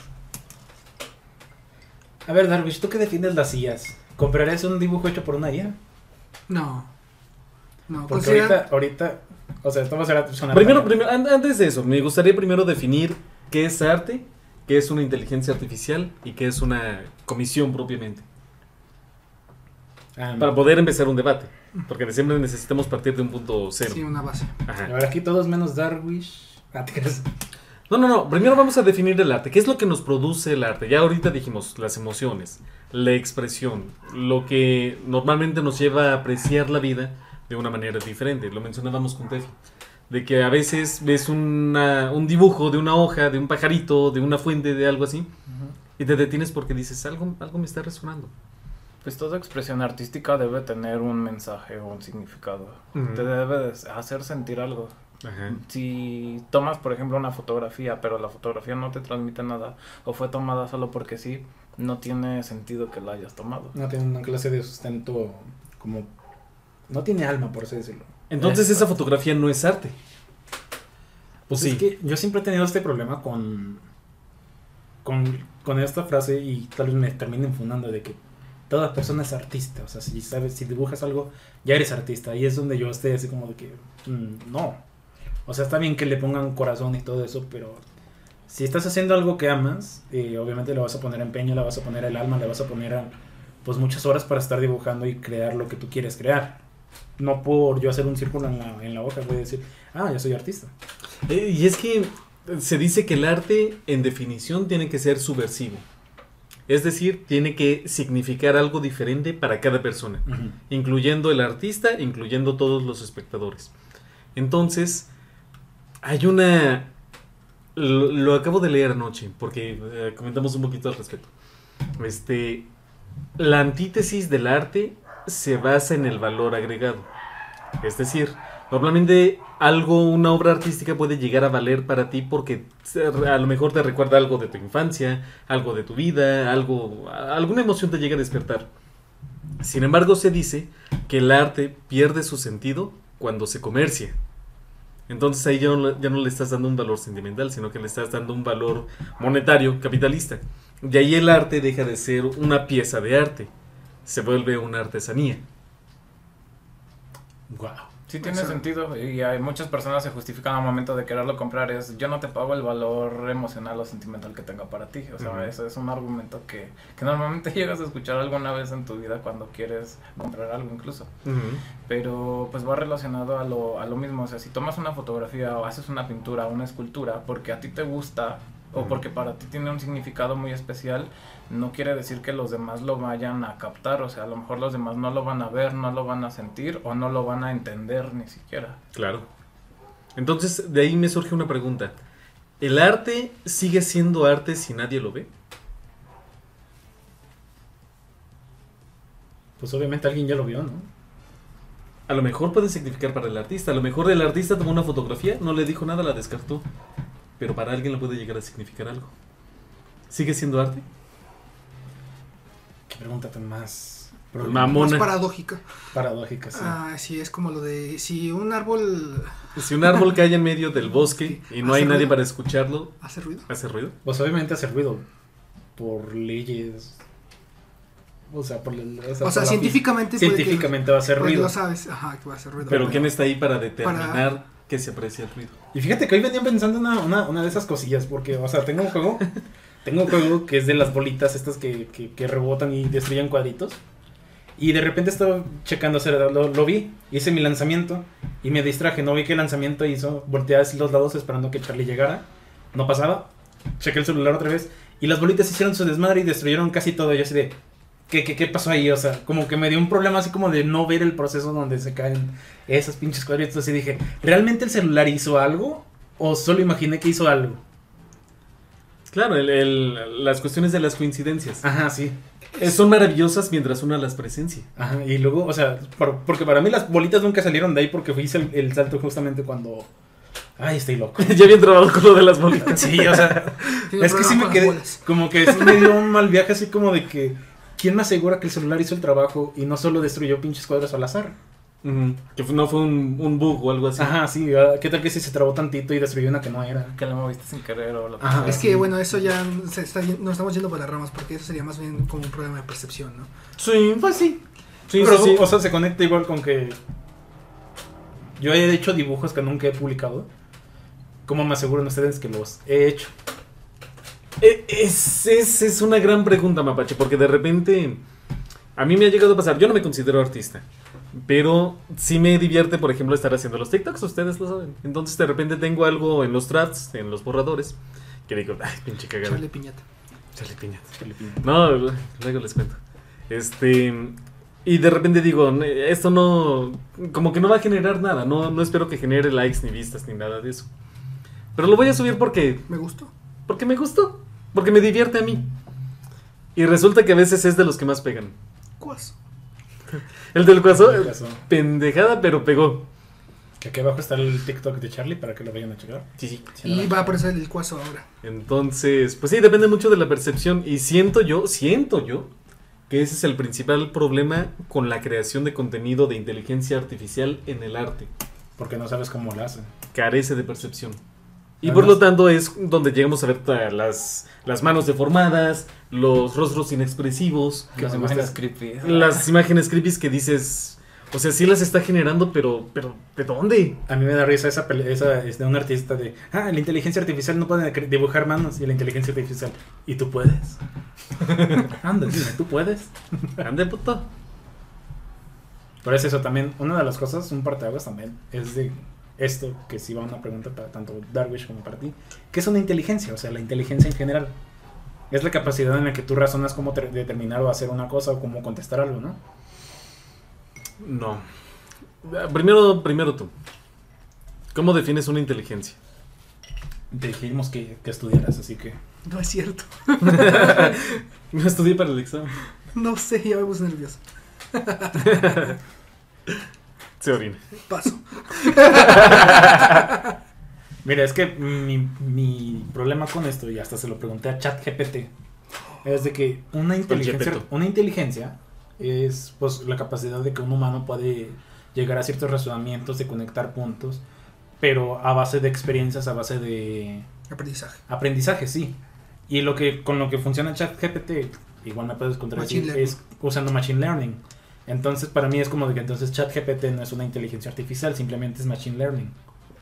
A ver, Darwish, ¿tú qué defines las IAs? ¿Comprarías un dibujo hecho por una IA? no. No, Porque considera- ahorita, ahorita, o sea, esto va a ser sonar Primero, primero, an- antes de eso, me gustaría primero definir qué es arte, qué es una inteligencia artificial y qué es una comisión propiamente. Ah, Para poder empezar un debate. Porque siempre necesitamos partir de un punto cero. Sí, una base. A Ajá. ver, aquí todos menos Darwish. Ah. No, no, no. Primero vamos a definir el arte. ¿Qué es lo que nos produce el arte? Ya ahorita dijimos las emociones, la expresión, lo que normalmente nos lleva a apreciar la vida de una manera diferente. Lo mencionábamos con Tefi. De que a veces ves una- un dibujo de una hoja, de un pajarito, de una fuente, de algo así, y te detienes porque dices, algo, algo me está resonando. Pues toda expresión artística debe tener un mensaje o un significado. Te debe de hacer sentir algo. Ajá. Si tomas, por ejemplo, una fotografía, pero la fotografía no te transmite nada, o fue tomada solo porque sí, no tiene sentido que la hayas tomado. No tiene una clase de sustento como... No tiene alma, por así decirlo. Entonces Es- esa fotografía no es arte. Pues Sí. es que yo siempre he tenido este problema con, con, con esta frase y tal vez me terminen fundando de que toda persona es artista. O sea, si sabes, si dibujas algo, ya eres artista. Y es donde yo esté así como de que, mm, no. O sea, está bien que le pongan corazón y todo eso, pero si estás haciendo algo que amas, eh, obviamente le vas a poner empeño, le vas a poner el alma, le vas a poner a- pues muchas horas para estar dibujando y crear lo que tú quieres crear. No por yo hacer un círculo en la, en la hoja, voy decir, ah, yo soy artista. Eh, y es que se dice que el arte, en definición, tiene que ser subversivo. Es decir, tiene que significar algo diferente para cada persona, incluyendo el artista, incluyendo todos los espectadores. Entonces, hay una... Lo, lo acabo de leer anoche, porque eh, comentamos un poquito al respecto. Este, la antítesis del arte se basa en el valor agregado. Es decir, normalmente algo, una obra artística puede llegar a valer para ti porque a lo mejor te recuerda algo de tu infancia, algo de tu vida, algo, alguna emoción te llega a despertar. Sin embargo, se dice que el arte pierde su sentido cuando se comercia. Entonces ahí ya no, no le estás dando un valor sentimental, sino que le estás dando un valor monetario, capitalista. Y ahí el arte deja de ser una pieza de arte, se vuelve una artesanía. Wow. Sí tiene O sentido y hay muchas personas se justifican al momento de quererlo comprar es yo no te pago el valor emocional o sentimental que tenga para ti. O sea, eso es un argumento que, que normalmente llegas a escuchar alguna vez en tu vida cuando quieres comprar algo incluso. Pero pues va relacionado a lo, a lo mismo. O sea, si tomas una fotografía o haces una pintura, una escultura, porque a ti te gusta o porque para ti tiene un significado muy especial, no quiere decir que los demás lo vayan a captar. O sea, a lo mejor los demás no lo van a ver, no lo van a sentir o no lo van a entender ni siquiera. Claro. Entonces, de ahí me surge una pregunta. ¿El arte sigue siendo arte si nadie lo ve? Pues obviamente alguien ya lo vio, ¿no? A lo mejor puede significar para el artista. A lo mejor el artista tomó una fotografía, no le dijo nada, la descartó. Pero para alguien le puede llegar a significar algo. ¿Sigue siendo arte? Qué pregunta tan más Mamón. Más paradójica. paradójica, sí. Ah, sí, es como lo de si un árbol Si un árbol cae en medio del bosque y no hay ¿Hace nadie ruido? para escucharlo, hace ruido. ¿hace ruido? Pues obviamente hace ruido por leyes. O sea, por, el- O sea, por la científicamente fi- puede que- científicamente va a hacer Pues ruido. lo sabes, ajá, que va a hacer ruido. Pero ¿quién está ahí para determinar que se aprecia el ruido? Y fíjate que hoy venía pensando una, una, una de esas cosillas, porque, o sea, tengo un juego, tengo un juego que es de las bolitas estas que, que, rebotan y destruyen cuadritos. Y de repente estaba checando, o lo, vi, hice mi lanzamiento y me distraje, no vi qué lanzamiento hizo, volteé hacia los lados esperando que Charlie llegara, no pasaba, chequé el celular otra vez y las bolitas hicieron su desmadre y destruyeron casi todo. Yo así de, ¿qué, qué, qué pasó ahí? O sea, como que me dio un problema así como de no ver el proceso donde se caen esas pinches cuadritos y dije, ¿realmente el celular hizo algo? ¿O solo imaginé que hizo algo? Claro, el- el- las cuestiones de las coincidencias. Ajá, sí. Eh, Son maravillosas mientras una las presencia. Ajá, y luego, o sea, por- porque para mí las bolitas nunca salieron de ahí porque hice el, el salto justamente cuando... Ay, estoy loco. ya bien trabajado con lo de las bolitas. Sí, o sea, es que sí me quedé, como que sí me dio un mal viaje así como de que... ¿Quién me asegura que el celular hizo el trabajo y no solo destruyó pinches cuadros al azar? Que no fue un, un bug o algo así. Ajá, sí, ah, ¿qué tal que si se trabó tantito y destruyó una que no era? Que lo moviste sin querer o lo que Ajá. Es que bueno, eso ya se está, nos estamos yendo por las ramas porque eso sería más bien como un problema de percepción, ¿no? Sí, Pues sí. sí, Pero, sí, sí. o sea, se conecta igual con que yo he hecho dibujos que nunca he publicado. ¿Cómo me aseguran ustedes que los he hecho? Eh, Es, es, es una gran pregunta, Mapache, porque de repente a mí me ha llegado a pasar, yo no me considero artista, pero sí me divierte, por ejemplo, estar haciendo los TikToks, ustedes lo saben. Entonces de repente tengo algo en los drafts, en los borradores, que digo, ay, pinche cagada. Charlie Piñata. Charlie piñata. No, luego les cuento. Este. Y de repente digo, "Ne- esto no. Como que no va a generar nada. No, no espero que genere likes ni vistas ni nada de eso. Pero lo voy a subir porque. Me gustó. Porque me gustó. Porque me divierte a mí. Y resulta que a veces es de los que más pegan. cuaso. El del cuaso, El cuaso. pendejada, pero pegó. Que aquí abajo está el TikTok de Charlie para que lo vayan a checar. Sí, sí. Si no Y va a aparecer el cuaso ahora. Entonces, pues sí, depende mucho de la percepción. Y siento yo, siento yo, que ese es el principal problema con la creación de contenido de inteligencia artificial en el arte. Porque no sabes cómo lo hacen. Carece de percepción. Y Además- por lo tanto es donde llegamos a ver las, las manos deformadas, los rostros inexpresivos, Las imágenes creepy. las imágenes creepy que dices... O sea, sí las está generando, pero, pero ¿de dónde? A mí me da risa esa, esa es de un artista de, ah, la inteligencia artificial no puede dibujar manos y la inteligencia artificial, ¿y tú puedes? Anda, dime, ¿tú puedes? Ande puto. Pero es eso también, una de las cosas, un parteaguas también, es de esto, que sí va una pregunta para tanto Darwish como para ti. ¿Qué es una inteligencia? O sea, la inteligencia en general. Es la capacidad en la que tú razonas cómo ter- determinar o hacer una cosa o cómo contestar algo, ¿no? No. Primero, primero tú. ¿Cómo defines una inteligencia? Te dijimos que, que estudiaras, así que... No es cierto. No estudié para el examen. No sé, ya me puse nervioso. Se orina. Paso. Mira, es que mi, mi problema con esto, y hasta se lo pregunté a ChatGPT, es de que una inteligencia, una inteligencia es pues la capacidad de que un humano puede llegar a ciertos razonamientos, de conectar puntos, pero a base de experiencias, a base de Aprendizaje. aprendizaje, sí. Y lo que con lo que funciona ChatGPT, igual me puedes contradecir, es usando machine learning. Entonces, para mí es como de que entonces ChatGPT no es una inteligencia artificial, simplemente es machine learning.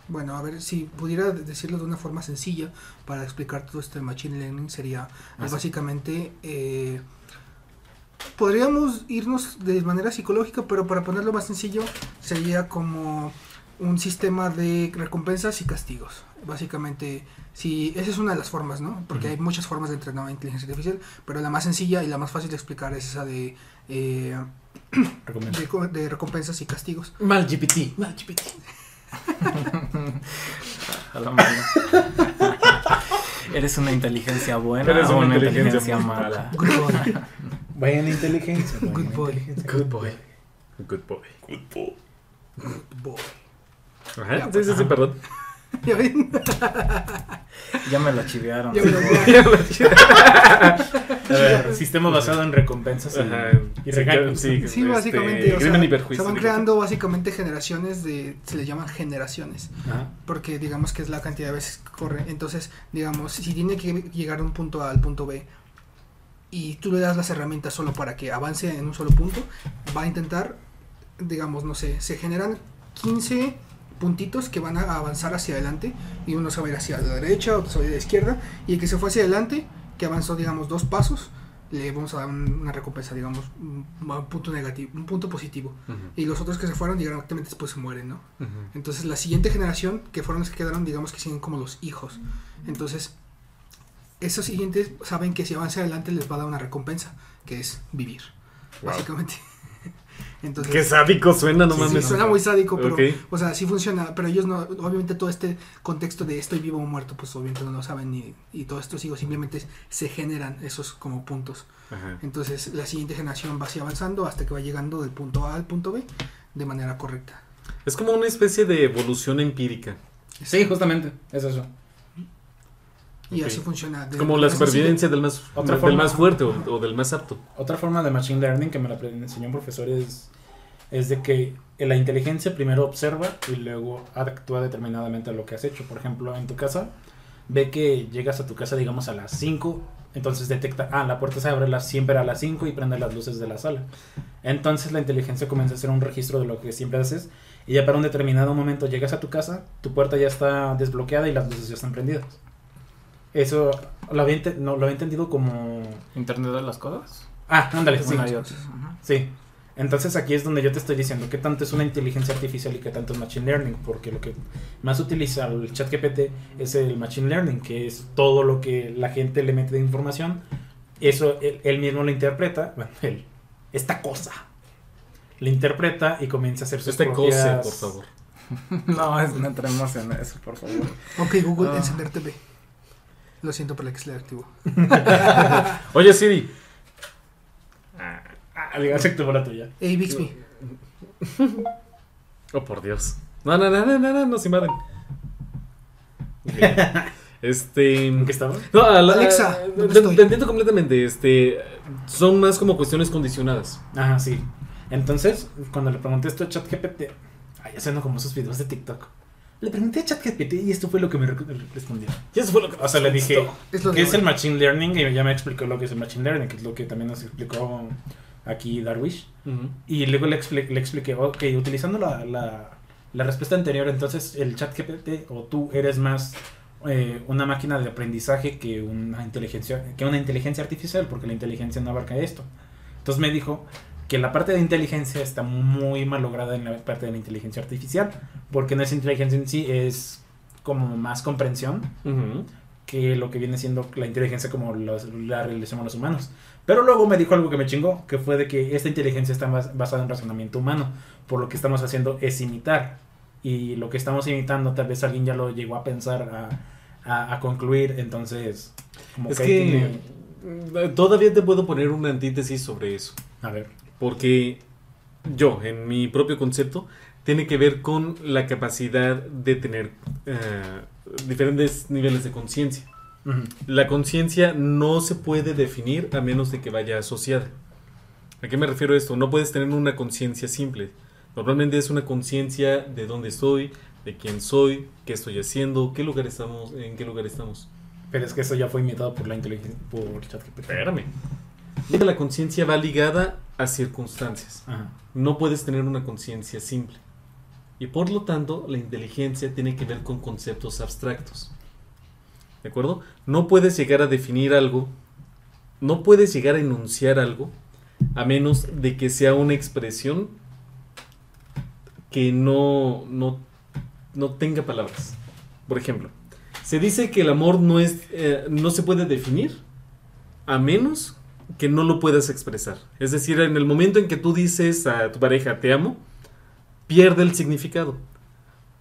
Bueno, a ver, si pudiera decirlo de una forma sencilla para explicar todo este machine learning sería sí. básicamente eh, podríamos irnos de manera psicológica, pero para ponerlo más sencillo sería como un sistema de recompensas y castigos. Básicamente, si esa es una de las formas, ¿no? Porque hay muchas formas de entrenar inteligencia artificial, pero la más sencilla y la más fácil de explicar es esa de eh. de, co- de recompensas y castigos. Mal GPT. Mal GPT. A la mano. ¿Eres una inteligencia buena Eres o una inteligencia mala? Good boy. Vayan inteligencia. Good boy. inteligencia. Good boy. Good boy. Good boy. Ajá. Sí, sí, sí, perdón. ¿Ya me lo chivearon. Ya me lo- A ver, sistema basado en recompensas y, Ajá. y Sí, regalos. sí, Sí, este, básicamente, o sea, crimen y se van creando básicamente generaciones de, se le llaman generaciones, Ajá. porque digamos que es la cantidad de veces que corre, entonces, digamos, si tiene que llegar de un punto A al punto B y tú le das las herramientas solo para que avance en un solo punto, va a intentar, digamos, no sé, se generan 15 puntitos que van a avanzar hacia adelante y uno se va a ir hacia la derecha, otro se va a ir a la izquierda y el que se fue hacia adelante, que avanzó, digamos, dos pasos, le vamos a dar un- una recompensa, digamos, un, un punto negativo, un punto positivo. Y los otros que se fueron directamente después se mueren, ¿no? Entonces la siguiente generación, que fueron los que quedaron, digamos que siguen como los hijos. Entonces, esos siguientes saben que si avanza adelante les va a dar una recompensa, que es vivir, Wow. básicamente. Entonces, Qué sádico suena, no sí, sí, mames. suena muy sádico, pero, o sea, sí funciona, pero ellos no, obviamente todo este contexto de estoy vivo o muerto, pues obviamente no lo saben y, y todos estos hijos simplemente se generan esos como puntos. Ajá. Entonces la siguiente generación va así avanzando hasta que va llegando del punto A al punto B de manera correcta. Es como una especie de evolución empírica. Sí, justamente, es eso. Y así funciona. de- Como la supervivencia del más, Otra del forma- más fuerte o, o del más apto. Otra forma de machine learning que me la enseñó un profesor es, es de que la inteligencia primero observa y luego actúa determinadamente a lo que has hecho. Por ejemplo, en tu casa, ve que llegas a tu casa, digamos, a las 5, entonces detecta, ah, la puerta se abre las- siempre a las 5 y prende las luces de la sala. Entonces la inteligencia comienza a hacer un registro de lo que siempre haces y ya para un determinado momento llegas a tu casa, tu puerta ya está desbloqueada y las luces ya están prendidas. Eso lo había, no, lo había entendido como... ¿Internet de las cosas? Ah, ándale, sí. Sí. Entonces aquí es donde yo te estoy diciendo qué tanto es una inteligencia artificial y qué tanto es machine learning, porque lo que más utiliza el chat GPT es el machine learning, que es todo lo que la gente le mete de información, eso él, él mismo lo interpreta, bueno, él, esta cosa, lo interpreta y comienza a hacer sus Este propias... cose, por favor. No, es, no entremos en eso, por favor. Ok, Google, Ah. encender TV. Lo siento por el que se le activo. Oye, Siri. Acepto por la tuya. Hey, Bixby. Oh, por Dios. No, no, no, no, no, no, nos invaden. Ok. Este. ¿En qué estaba? No, a la- Alexa, a- ¿dónde te, estoy? te entiendo completamente. Este. Son más como cuestiones condicionadas. Ajá, sí. Entonces, cuando le pregunté esto a ChatGPT, ay, suena como esos videos de TikTok. Le pregunté a ChatGPT y esto fue lo que me re- respondió. Y eso fue lo que O sea, le dije, Es lo de ¿qué es el. Machine Learning? Y ya me explicó lo que es el Machine Learning, que es lo que también nos explicó aquí Darwish. Ujú. Y luego le, expli- le expliqué, ok, utilizando la, la, la respuesta anterior, entonces el chat GPT o tú eres más eh, una máquina de aprendizaje que una inteligencia que una inteligencia artificial, porque la inteligencia no abarca esto. Entonces me dijo que la parte de inteligencia está muy mal lograda en la parte de la inteligencia artificial, porque no es inteligencia en sí, es como más comprensión Ujú. que lo que viene siendo la inteligencia como los- la realizamos los humanos. Pero luego me dijo algo que me chingó, que fue de que esta inteligencia está bas- basada en razonamiento humano, por lo que estamos haciendo es imitar. Y lo que estamos imitando tal vez alguien ya lo llegó a pensar, a, a- a concluir, entonces... Como Es que. tiene- mm, Todavía te puedo poner una antítesis sobre eso. A ver. Porque yo, en mi propio concepto, tiene que ver con la capacidad de tener eh, diferentes niveles de conciencia. La conciencia no se puede definir a menos de que vaya asociada. ¿A qué me refiero esto? No puedes tener una conciencia simple. Normalmente es una conciencia de dónde estoy, de quién soy, qué estoy haciendo, qué lugar estamos, en qué lugar estamos. Pero es que eso ya fue imitado por la inteligencia, por ChatGPT. Espérame. La conciencia va ligada a circunstancias. Ajá. No puedes tener una conciencia simple. Y por lo tanto, la inteligencia tiene que ver con conceptos abstractos. ¿De acuerdo? No puedes llegar a definir algo, no puedes llegar a enunciar algo, a menos de que sea una expresión que no, no, no tenga palabras. Por ejemplo, se dice que el amor no, es, eh, no se puede definir a menos que no lo puedas expresar. Es decir, en el momento en que tú dices a tu pareja te amo, pierde el significado.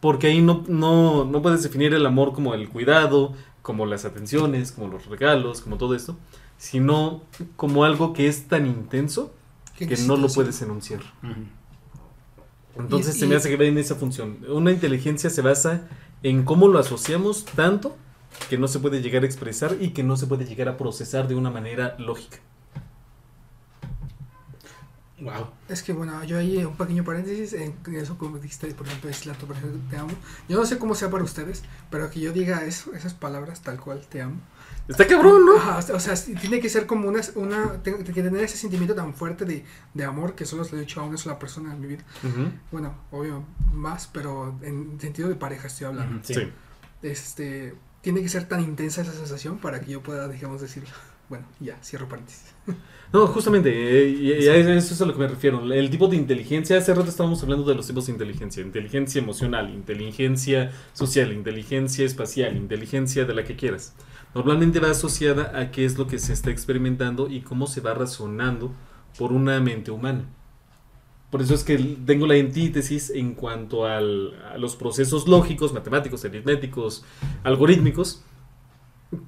Porque ahí no, no, no puedes definir el amor como el cuidado, como las atenciones, como los regalos, como todo esto, sino como algo que es tan intenso ¿Qué que no lo puedes enunciar. Entonces Y- se me hace que en esa función. Una inteligencia se basa en cómo lo asociamos tanto que no se puede llegar a expresar y que no se puede llegar a procesar de una manera lógica. Wow. Es que bueno, yo ahí un pequeño paréntesis en eso como dijiste, por ejemplo, es la por ejemplo, te amo. Yo no sé cómo sea para ustedes, pero que yo diga eso, esas palabras tal cual, te amo. Está cabrón, ¿no? Ajá, o sea, tiene que ser como una, una tengo que tener ese sentimiento tan fuerte de, de amor que solo se lo he dicho a una sola persona en mi vida. Ujú. Bueno, obvio, más, pero en sentido de pareja estoy hablando. Ujú, sí. Sí. Este, tiene que ser tan intensa esa sensación para que yo pueda, digamos, decir, bueno, ya, cierro paréntesis. No, justamente, eh, y- y a eso es a lo que me refiero. El tipo de inteligencia, hace rato estábamos hablando de los tipos de inteligencia. Inteligencia emocional, inteligencia social, inteligencia espacial, inteligencia de la que quieras. Normalmente va asociada a qué es lo que se está experimentando y cómo se va razonando por una mente humana. Por eso es que tengo la antítesis en cuanto al- a los procesos lógicos, matemáticos, aritméticos, algorítmicos,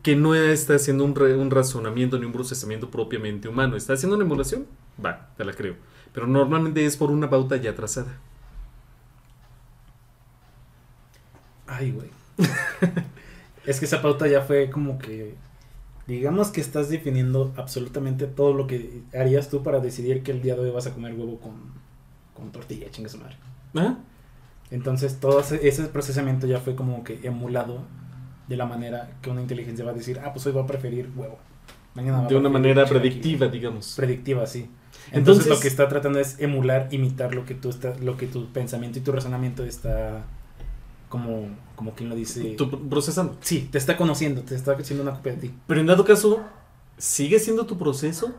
que no está haciendo un, re- un razonamiento ni un procesamiento propiamente humano. ¿Está haciendo una emulación? Va, te la creo. Pero normalmente es por una pauta ya trazada. Ay, güey. es que esa pauta ya fue como que. Digamos que estás definiendo absolutamente todo lo que harías tú para decidir que el día de hoy vas a comer huevo con, con tortilla, chinga su madre. ¿Ah? Entonces, todo ese, ese procesamiento ya fue como que emulado de la manera que una inteligencia va a decir, ah, pues hoy va a preferir huevo. Mañana va a De una manera chilaquiles". predictiva, digamos. Predictiva, sí. Entonces, Entonces- lo que está tratando es emular, imitar lo que tú estás, lo que tu pensamiento y tu razonamiento está como, como quien lo dice. Tú pr- procesando. Sí, te está conociendo, te está haciendo una copia de ti. Pero en dado caso, ¿sigue siendo tu proceso?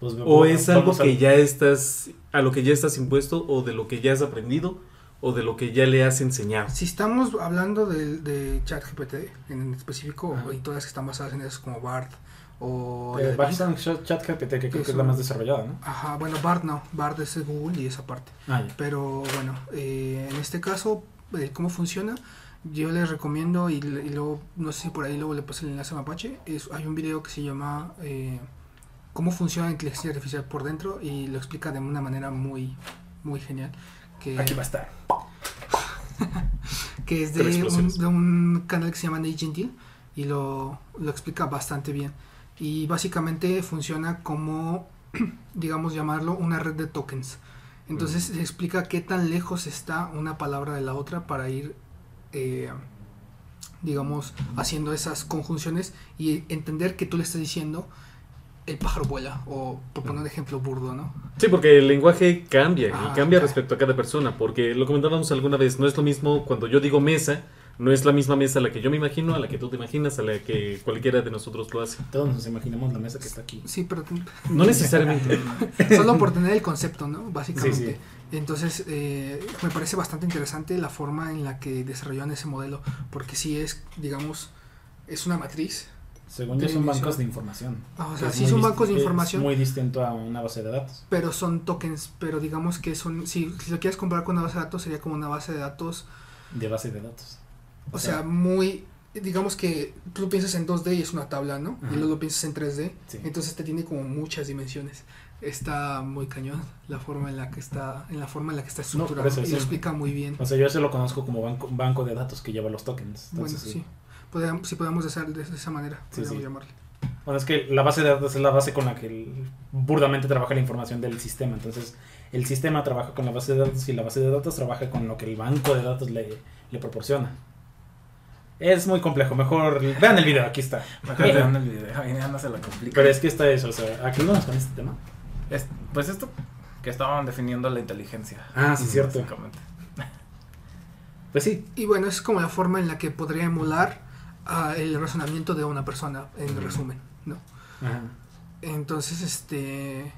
Pues, ¿O es algo a- que ya estás, a lo que ya estás impuesto, o de lo que ya has aprendido, o de lo que ya le has enseñado? Si estamos hablando de, de ChatGPT en específico, Ajá. y todas que están basadas en eso como BART o... Eh, ChatGPT, que creo que es la más desarrollada, ¿no? Ajá, bueno, BART no, BART es de Google y esa parte. Ah. Pero bueno, eh, en este caso, eh, ¿cómo funciona? Yo les recomiendo, y, y luego, no sé si por ahí luego le pasé el enlace a Mapache, es, hay un video que se llama eh, cómo funciona la inteligencia artificial por dentro y lo explica de una manera muy, muy genial. Que, Aquí va a estar. que es de un, explosiones. de un canal que se llama Nate Gentil y lo, lo explica bastante bien. Y básicamente funciona como, digamos, llamarlo una red de tokens. Entonces se explica qué tan lejos está una palabra de la otra para ir, eh, digamos, haciendo esas conjunciones y entender que tú le estás diciendo el pájaro vuela, o por poner un ejemplo burdo, ¿no? Sí, porque el lenguaje cambia Ah, y cambia claro. respecto a cada persona, porque lo comentábamos alguna vez, no es lo mismo cuando yo digo mesa, no es la misma mesa a la que yo me imagino, a la que tú te imaginas, a la que cualquiera de nosotros lo hace. Todos nos imaginamos la mesa que está aquí. Sí, pero No necesariamente. solo por tener el concepto, ¿no? Básicamente. Sí, Entonces, eh, me parece bastante interesante la forma en la que desarrollaron ese modelo, porque sí es, digamos, es una matriz. Según yo son bancos de información. Ah, o sea, sí son bancos de es información. muy distinto a una base de datos. pero son tokens, pero digamos que son, si, si lo quieres comparar con una base de datos, sería como una base de datos, De base de datos. o sea, muy, digamos que tú lo piensas en 2D y es una tabla, ¿no? Ajá. Y luego lo piensas en 3D, Sí. entonces te tiene como muchas dimensiones. Está muy cañón la forma en la que está, en la forma en la que está estructurado eso y sí. lo explica muy bien. O sea, yo se lo conozco como banco, banco de datos que lleva los tokens. Bueno, sí. Si podemos hacer de esa manera, Sí, podríamos sí. llamarle. Bueno, es que la base de datos es la base con la que el- burdamente trabaja la información del sistema. Entonces, el sistema trabaja con la base de datos y la base de datos trabaja con lo que el banco de datos le, le proporciona. Es muy complejo. Mejor vean el video, aquí está. Mejor vean el video, ya no se la complica. Pero es que está eso, o sea, aquí vamos con este tema. Es- pues esto que estaban definiendo la inteligencia. Ah, sí, cierto. Básicamente. Pues sí, Y bueno, es como la forma en la que podría emular ah, el razonamiento de una persona, en resumen, ¿no? Ajá. Entonces, este,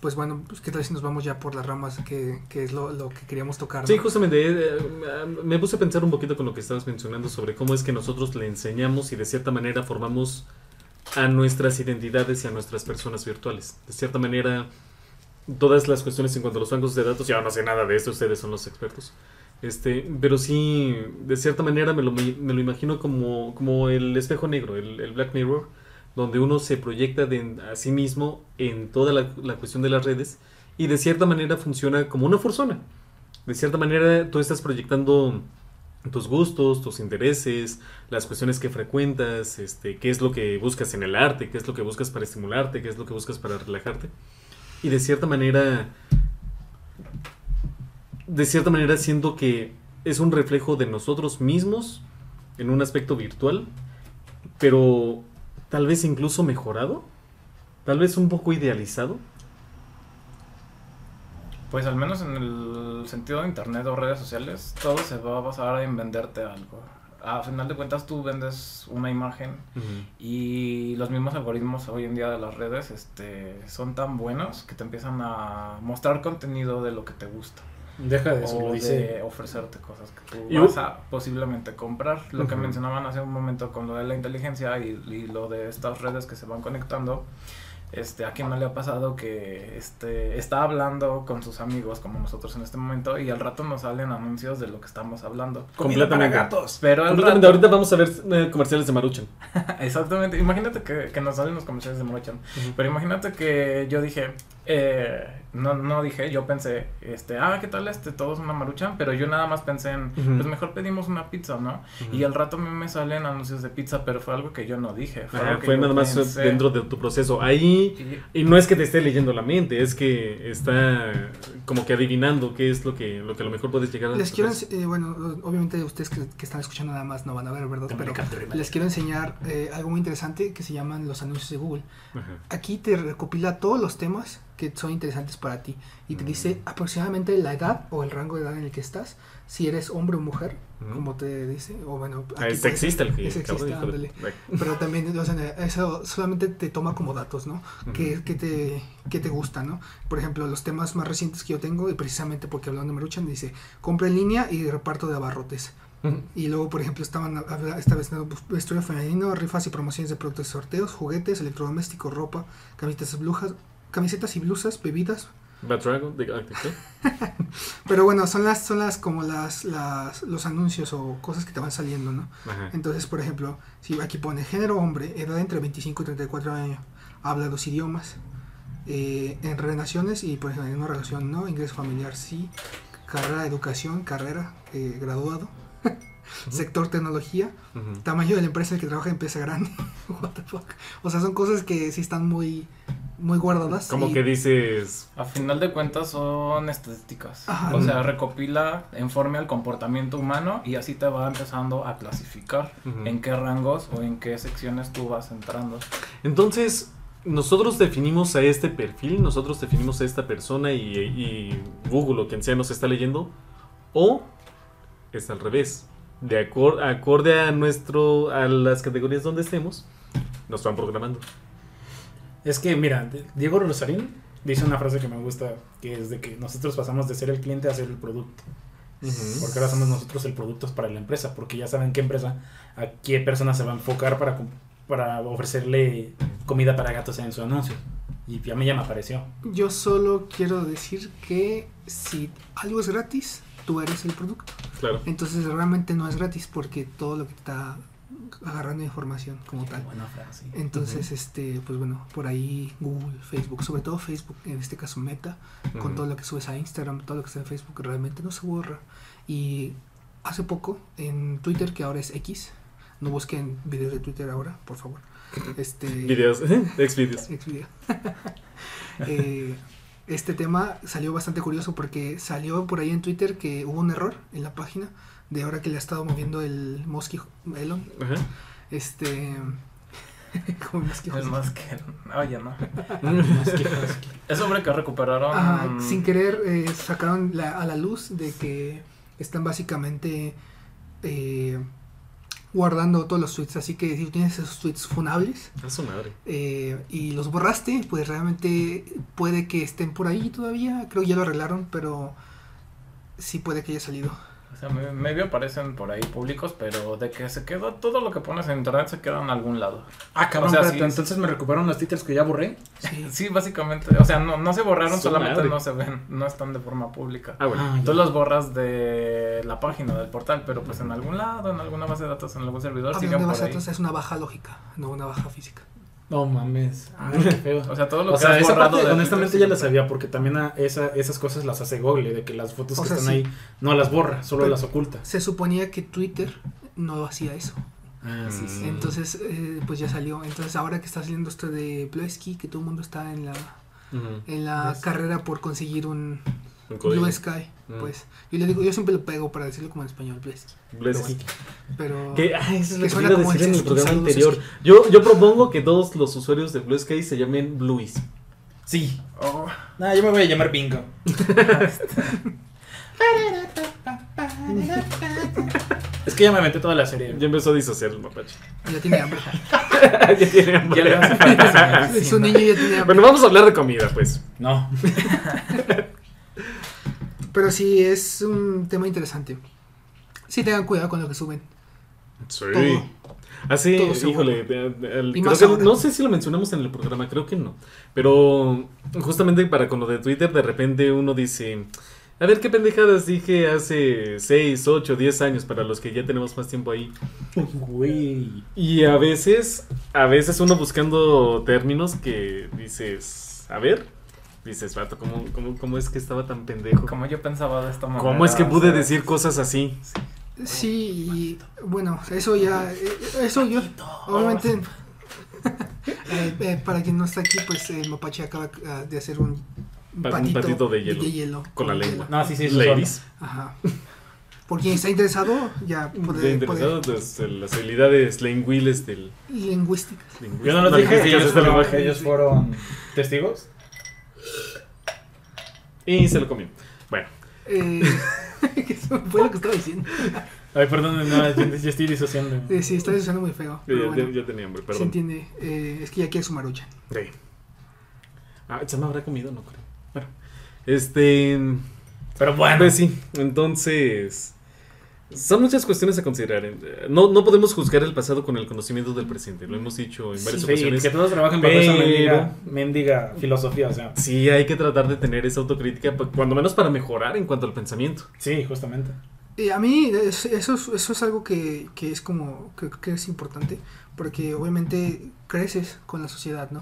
pues bueno, pues, ¿qué tal si nos vamos ya por las ramas que, que es lo, lo que queríamos tocar? Sí, justamente, eh, me puse a pensar un poquito con lo que estabas mencionando sobre cómo es que nosotros le enseñamos y de cierta manera formamos a nuestras identidades y a nuestras personas virtuales. De cierta manera, todas las cuestiones en cuanto a los bancos de datos, yo no sé nada de esto, ustedes son los expertos. Este, pero sí, de cierta manera me lo, me lo imagino como, como el espejo negro, el, Black Mirror, donde uno se proyecta de, a sí mismo en toda la, la cuestión de las redes y de cierta manera funciona como una persona. De cierta manera tú estás proyectando tus gustos, tus intereses, las cuestiones que frecuentas, este, qué es lo que buscas en el arte, qué es lo que buscas para estimularte, qué es lo que buscas para relajarte. Y de cierta manera, de cierta manera siento que es un reflejo de nosotros mismos en un aspecto virtual, pero tal vez incluso mejorado, tal vez un poco idealizado. Pues al menos en el sentido de internet o redes sociales, todo se va a basar en venderte algo. A final de cuentas tú vendes una imagen y los mismos algoritmos hoy en día de las redes este, son tan buenos que te empiezan a mostrar contenido de lo que te gusta. Deja de eso, o lo de dice. ofrecerte cosas que tú Y- vas a posiblemente comprar. Lo que mencionaban hace un momento con lo de la inteligencia y, y lo de estas redes que se van conectando. Este, a quien no le ha pasado que este, está hablando con sus amigos como nosotros en este momento y al rato nos salen anuncios de lo que estamos hablando. Completamente. Pero al Completamente. rato, Ahorita vamos a ver eh, comerciales de Maruchan. exactamente, imagínate que, que nos salen los comerciales de Morochan. Ujú. Pero imagínate que yo dije, eh, no, no dije, yo pensé, este, ah, ¿qué tal este? Todos una maruchan, pero yo nada más pensé en, pues mejor pedimos una pizza, ¿no? Y al rato a mí me salen anuncios de pizza, pero fue algo que yo no dije. Fue, Ajá, algo que fue yo nada más pensé. dentro de tu proceso. Ahí, Y- y no es que te esté leyendo la mente, es que está como que adivinando qué es lo que, lo que a lo mejor puedes llegar a Les quiero, eh, bueno, obviamente ustedes que, que están escuchando nada más no van a ver, ¿verdad? Pero les quiero enseñar eh, algo muy interesante que se llaman los anuncios de Google. Ajá. Aquí te recopila todos los temas que son interesantes para ti y te Mm. dice aproximadamente la edad o el rango de edad en el que estás, si eres hombre o mujer, Ujú. como te dice, o bueno, aquí es sexista el que es sexista, ándale. Pero también o sea, eso solamente te toma como datos, ¿no? Que, que te, que te gusta, ¿no? Por ejemplo, los temas más recientes que yo tengo, y precisamente porque hablando de Maruchan, dice, compra en línea y reparto de abarrotes. Y luego, por ejemplo, estaban esta vez ¿no? vestuario femenino, rifas y promociones de productos y sorteos, juguetes, electrodomésticos, ropa, camisetas, blujas, camisetas y blusas, bebidas. Bad Dragon, de, ah. Pero bueno, son las, son las como las, las, los anuncios o cosas que te van saliendo, ¿no? Ajá. Entonces, por ejemplo, si aquí pone género hombre, edad entre 25 y 34 años, habla dos idiomas. Eh, en relaciones y por ejemplo en una relación no, ingreso familiar sí, carrera educación, carrera, eh, graduado, sector tecnología, tamaño de la empresa en que trabaja empresa grande. What the fuck. O sea, son cosas que sí están muy, muy guardadas. Como y- que dices, A final de cuentas son estadísticas. Ajá. O sea, recopila en forma al comportamiento humano y así te va empezando a clasificar Ujú. en qué rangos o en qué secciones tú vas entrando. Entonces, nosotros definimos a este perfil, nosotros definimos a esta persona y, y Google o quien sea nos está leyendo, o es al revés. De acor- acorde a nuestro a las categorías donde estemos, nos van programando. Es que, mira, Diego Rosarín dice una frase que me gusta, que es de que nosotros pasamos de ser el cliente a ser el producto. Porque ahora somos nosotros el producto para la empresa, porque ya saben qué empresa, a qué persona se va a enfocar para, para ofrecerle comida para gatos en su anuncio. Y a mí ya me apareció. Yo solo quiero decir que si algo es gratis, tú eres el producto. Claro. Entonces realmente no es gratis porque todo lo que está agarrando información como tal. Buena frase. Entonces, este, pues bueno, por ahí Google, Facebook, sobre todo Facebook, en este caso Meta, con Ujú. todo lo que subes a Instagram, todo lo que está en Facebook, realmente no se borra. Y hace poco en Twitter, que ahora es X, no busquen videos de Twitter ahora, por favor. Este, Videos, exvideos. Xvideo. Eh, este tema salió bastante curioso porque salió por ahí en Twitter que hubo un error en la página de ahora que le ha estado moviendo el Mosky Elon. Ajá. Este. como el Mosky Es más que... Oye, no. Que Husky. Es sobre que recuperaron... Ajá, sin querer eh, sacaron la- a la luz de que están básicamente eh, guardando todos los tweets. Así que si tú tienes esos tweets funables A su madre. eh, y los borraste, pues realmente puede que estén por ahí todavía. Creo que ya lo arreglaron, pero sí puede que haya salido. O sea, me- medio aparecen por ahí públicos, pero de que se queda todo lo que pones en internet se queda en algún lado. Ah, cabrón, O sea, espérate, sí, entonces me recuperaron los títulos que ya borré. Sí. Sí, básicamente. O sea, no, no se borraron, Su solamente madre. no se ven, no están de forma pública. Ah, bueno. Ah, Tú ya. los borras de la página del portal, pero pues en algún lado, en alguna base de datos, en algún servidor, Hablando siguen de por base de ahí. datos, es una baja lógica, no una baja física. No mames. Ay, qué feo. O sea, todo lo O que sea, has esa borrado parte, de honestamente Twitter, ya sí. la sabía porque también a esa, esas cosas las hace Google, de que las fotos O que sea, están sí. ahí no las borra, solo Pero- las oculta. Se suponía que Twitter no hacía eso. Ah, sí, sí. Entonces, eh, pues ya salió. Entonces, ahora que está saliendo esto de Ploesky, que todo el mundo está en la, en la Yes. carrera por conseguir un Un código. Blue Sky, Mm. pues yo le digo, yo siempre lo pego para decirlo como en español, Ploesky. Bless. Pero Que, ah, eso es lo Que que decir en el programa anterior. Yo, yo propongo que todos los usuarios de Blue Sky se llamen Bluis. Sí. Oh, Nah, yo me voy a llamar Bingo. es que ya me aventé toda la serie. Ya empezó a disociar el mapache. ya tiene hambre. ya tiene hambre. Ya le hace falta Es un niño ya tiene hambre. Bueno, vamos a hablar de comida, pues. No. Pero sí, es un tema interesante. Sí, tengan cuidado con lo que suben. Sí. Todo. Así, se híjole, eh, el- Y creo más que- ahora. no sé si lo mencionamos en el programa, creo que no. Pero justamente para con lo de Twitter, de repente uno dice, a ver qué pendejadas dije hace 6, 8, 10 años para los que ya tenemos más tiempo ahí. Güey. Y a veces, a veces uno buscando términos que dices, a ver, dices, vato, ¿cómo, cómo, cómo es que estaba tan pendejo? como yo pensaba de esta manera. ¿Cómo es que o pude sea, decir cosas así? Sí, y bueno, eso ya, eh, eso yo, obviamente, eh, eh, para quien no está aquí, pues el mapache acaba ah, de hacer un Pa- un patito de hielo. Con la lengua. No, sí, sí, Ladies. Ajá. Por quien está interesado, ya De puede, interesados, pues, las habilidades lingüiles del lingüísticas. Yo no los No, dije, ellos fueron testigos. Y se lo comió. Bueno, Eh, eso fue lo que estaba diciendo. Ay, perdón, no, yo, yo estoy disociando. Eh, sí, está diciendo muy feo. yo, ya- ya tenía hambre, se perdón. entiende. Eh, es que ya quiere su marucha. Sí. Ah, ¿se me habrá comido? No creo. Bueno, este. Pero bueno. Pues sí, entonces. Son muchas cuestiones a considerar. Eh, No, no podemos juzgar el pasado con el conocimiento del presente. Lo hemos dicho en varias Sí, ocasiones. que todos trabajen bajo esa mendiga, mendiga filosofía, o sea. Sí, hay que tratar de tener esa autocrítica, pa- cuando menos para mejorar en cuanto al pensamiento. Sí, justamente. Y a mí es- eso, es- eso es algo que, que es como, que, que es importante, porque obviamente creces con la sociedad, ¿no?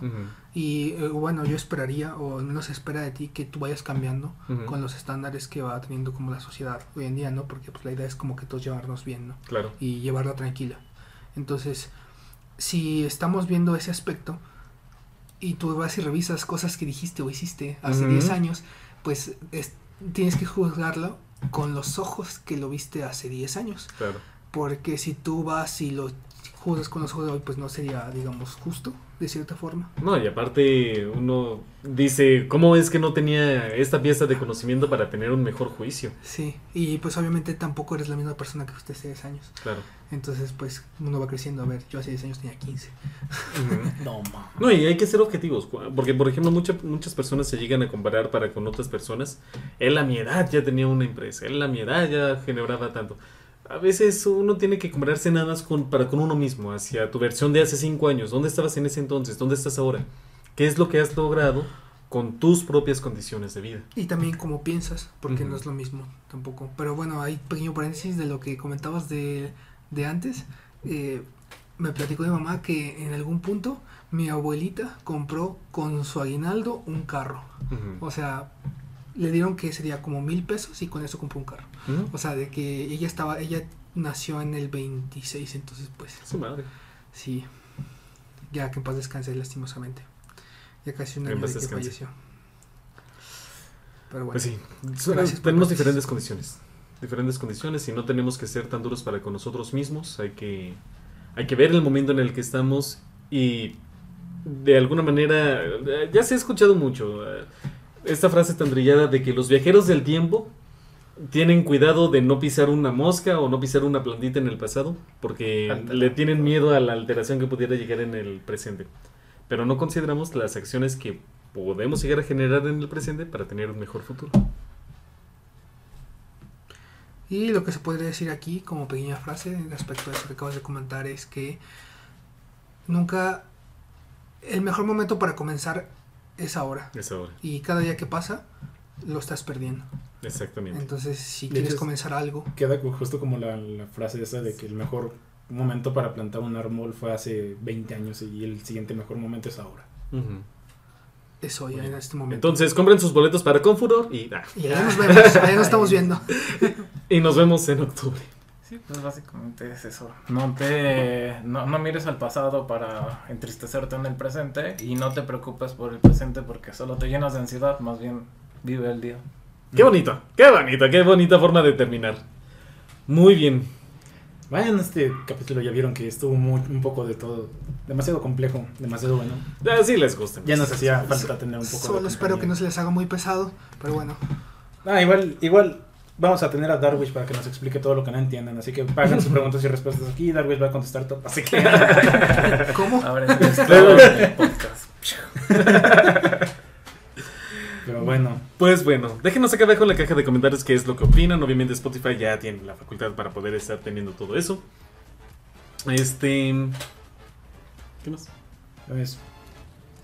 Y eh, bueno, yo esperaría, o al menos se espera de ti, que tú vayas cambiando con los estándares que va teniendo como la sociedad hoy en día, ¿no? Porque pues la idea es como que todos llevarnos bien, ¿no? Claro. y llevarla tranquila. Entonces, si estamos viendo ese aspecto y tú vas y revisas cosas que dijiste o hiciste hace Ujú. 10 años, pues es- tienes que juzgarlo con los ojos que lo viste hace 10 años. Claro. Porque si tú vas y lo juzgas con los ojos de hoy, pues no sería, digamos, justo, de cierta forma. No, y aparte uno dice, ¿cómo es que no tenía esta pieza de conocimiento para tener un mejor juicio? Sí, y pues obviamente tampoco eres la misma persona que fuiste hace 10 años. Claro. Entonces, pues uno va creciendo. A ver, yo hace 10 años tenía 15. Ujú. No, ma. No, y hay que ser objetivos, porque por ejemplo mucha- muchas personas se llegan a comparar para con otras personas. Él a mi edad ya tenía una empresa, él a mi edad ya generaba tanto. A veces uno tiene que compararse nada más con, para con uno mismo, hacia tu versión de hace cinco años. ¿Dónde estabas en ese entonces? ¿Dónde estás ahora? ¿Qué es lo que has logrado con tus propias condiciones de vida? Y también como piensas, porque no es lo mismo tampoco. Pero bueno, hay pequeño paréntesis de lo que comentabas de, de antes. Eh, me platicó mi mamá que en algún punto mi abuelita compró con su aguinaldo un carro. Ujú. O sea, le dieron que sería como mil pesos y con eso compró un carro. Ujú. O sea, de que ella estaba, ella nació en el 26, entonces pues Su madre. sí. Ya que en paz descanse lastimosamente. Ya casi un año de que descanse. falleció. Pero bueno. Pues sí, Gracias por tenemos diferentes condiciones. Diferentes condiciones y no tenemos que ser tan duros para con nosotros mismos. Hay que, hay que ver el momento en el que estamos y de alguna manera, ya se ha escuchado mucho eh, esta frase tan trillada de que los viajeros del tiempo tienen cuidado de no pisar una mosca o no pisar una plantita en el pasado porque le tienen miedo a la alteración que pudiera llegar en el presente. Pero no consideramos las acciones que podemos llegar a generar en el presente para tener un mejor futuro. Y lo que se podría decir aquí, como pequeña frase respecto a eso que acabas de comentar, es que nunca el mejor momento para comenzar es ahora. Es ahora, Y cada día que pasa, lo estás perdiendo. exactamente. Entonces, si quieres hecho, comenzar algo, Queda justo como la, la frase esa de que el mejor momento para plantar un árbol fue hace 20 años y el siguiente mejor momento es ahora. Es hoy, en este momento. Entonces, compren sus boletos para Confuror y, ah, y ahí nos vemos, ahí nos estamos viendo. y nos vemos en octubre. Sí, pues básicamente es eso. No te no, no mires al pasado para entristecerte en el presente y no te preocupes por el presente porque solo te llenas de ansiedad, más bien vive el día. Qué bonito, qué bonito, qué bonita forma de terminar. Muy bien. Vayan, este capítulo ya vieron que estuvo muy, un poco de todo. Demasiado complejo, demasiado bueno. Así les gusta. Ya nos hacía falta tener un poco Solo de espero que no se les haga muy pesado, pero bueno. Ah, igual, igual vamos a tener a Darwish para que nos explique todo lo que no entiendan. Así que hagan sus preguntas y respuestas aquí. Darwish va a contestar todo. Así que. ¿Cómo? Ahora el podcast. Pero bueno. Pues bueno, déjenos acá abajo en la caja de comentarios qué es lo que opinan. Obviamente Spotify ya tiene la facultad para poder estar teniendo todo eso. Este... ¿Qué más? Pues,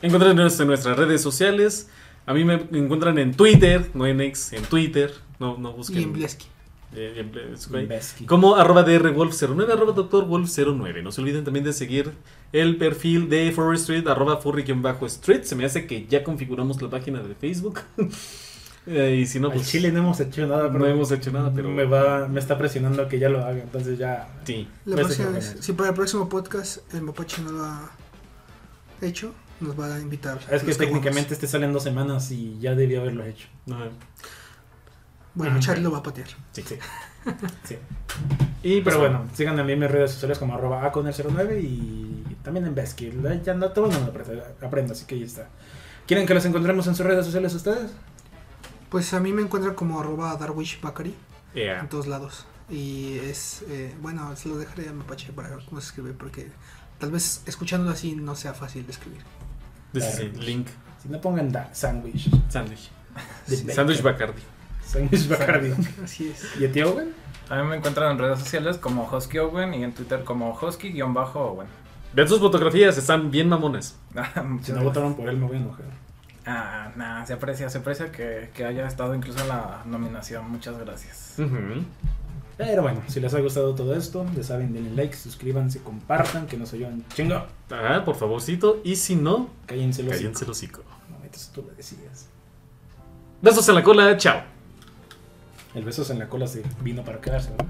en nuestras redes sociales. A mí me encuentran en Twitter, no en X, en Twitter. No, no busquen. Y en Blesky. Eh, en Blesky. Besky. Como arroba drwolf09, arroba doctorwolf09. No se olviden también de seguir el perfil de Furry Street, arroba furry-street. Se me hace que ya configuramos la página de Facebook. Eh, y si no, Al pues Chile no hemos hecho nada, no pero hemos hecho nada, pero me va, me está presionando a que ya lo haga, entonces ya. sí. La próxima vez, si para el próximo podcast el Mapache no lo ha hecho, nos va a invitar. Es que técnicamente este sale en dos semanas y ya debía haberlo hecho. Ajá. Bueno, Charlie lo va a patear. Sí. Sí. sí. Y pues, Pero bueno, sigan a mí en mis redes sociales como arroba aconel09 y también en Besky. Ya no todo el mundo aprende, aprende, así que ahí está. ¿Quieren que los encontremos en sus redes sociales ustedes? Pues a mí me encuentra como arroba Darwish Bakari yeah. en todos lados. Y es, eh, bueno, se lo dejaré a Mapache para ver cómo se escribe, porque tal vez escuchándolo así no sea fácil de escribir. Sí, sí, link. Si no pongan da, sándwich. Sándwich. De Sí. bacon. Sándwich Bacardi. Bacardi. Así es. ¿Y a ti, Owen? A mí me encuentran en redes sociales como Hosky Owen y en Twitter como Hosky-Owen. Vean sus fotografías, están bien mamones. Ah, si no votaron por él, me voy a enojar. Ah, nada, se aprecia, se aprecia que, que, haya estado incluso en la nominación. Muchas gracias. Pero bueno, si les ha gustado todo esto, ya saben, denle like, suscríbanse, compartan, que nos ayudan chingo. Ah, por favorcito, y si no, cállense los hocico. No, entonces tú lo decías. Besos en la cola, chao el besos en la cola se vino para quedarse, ¿verdad?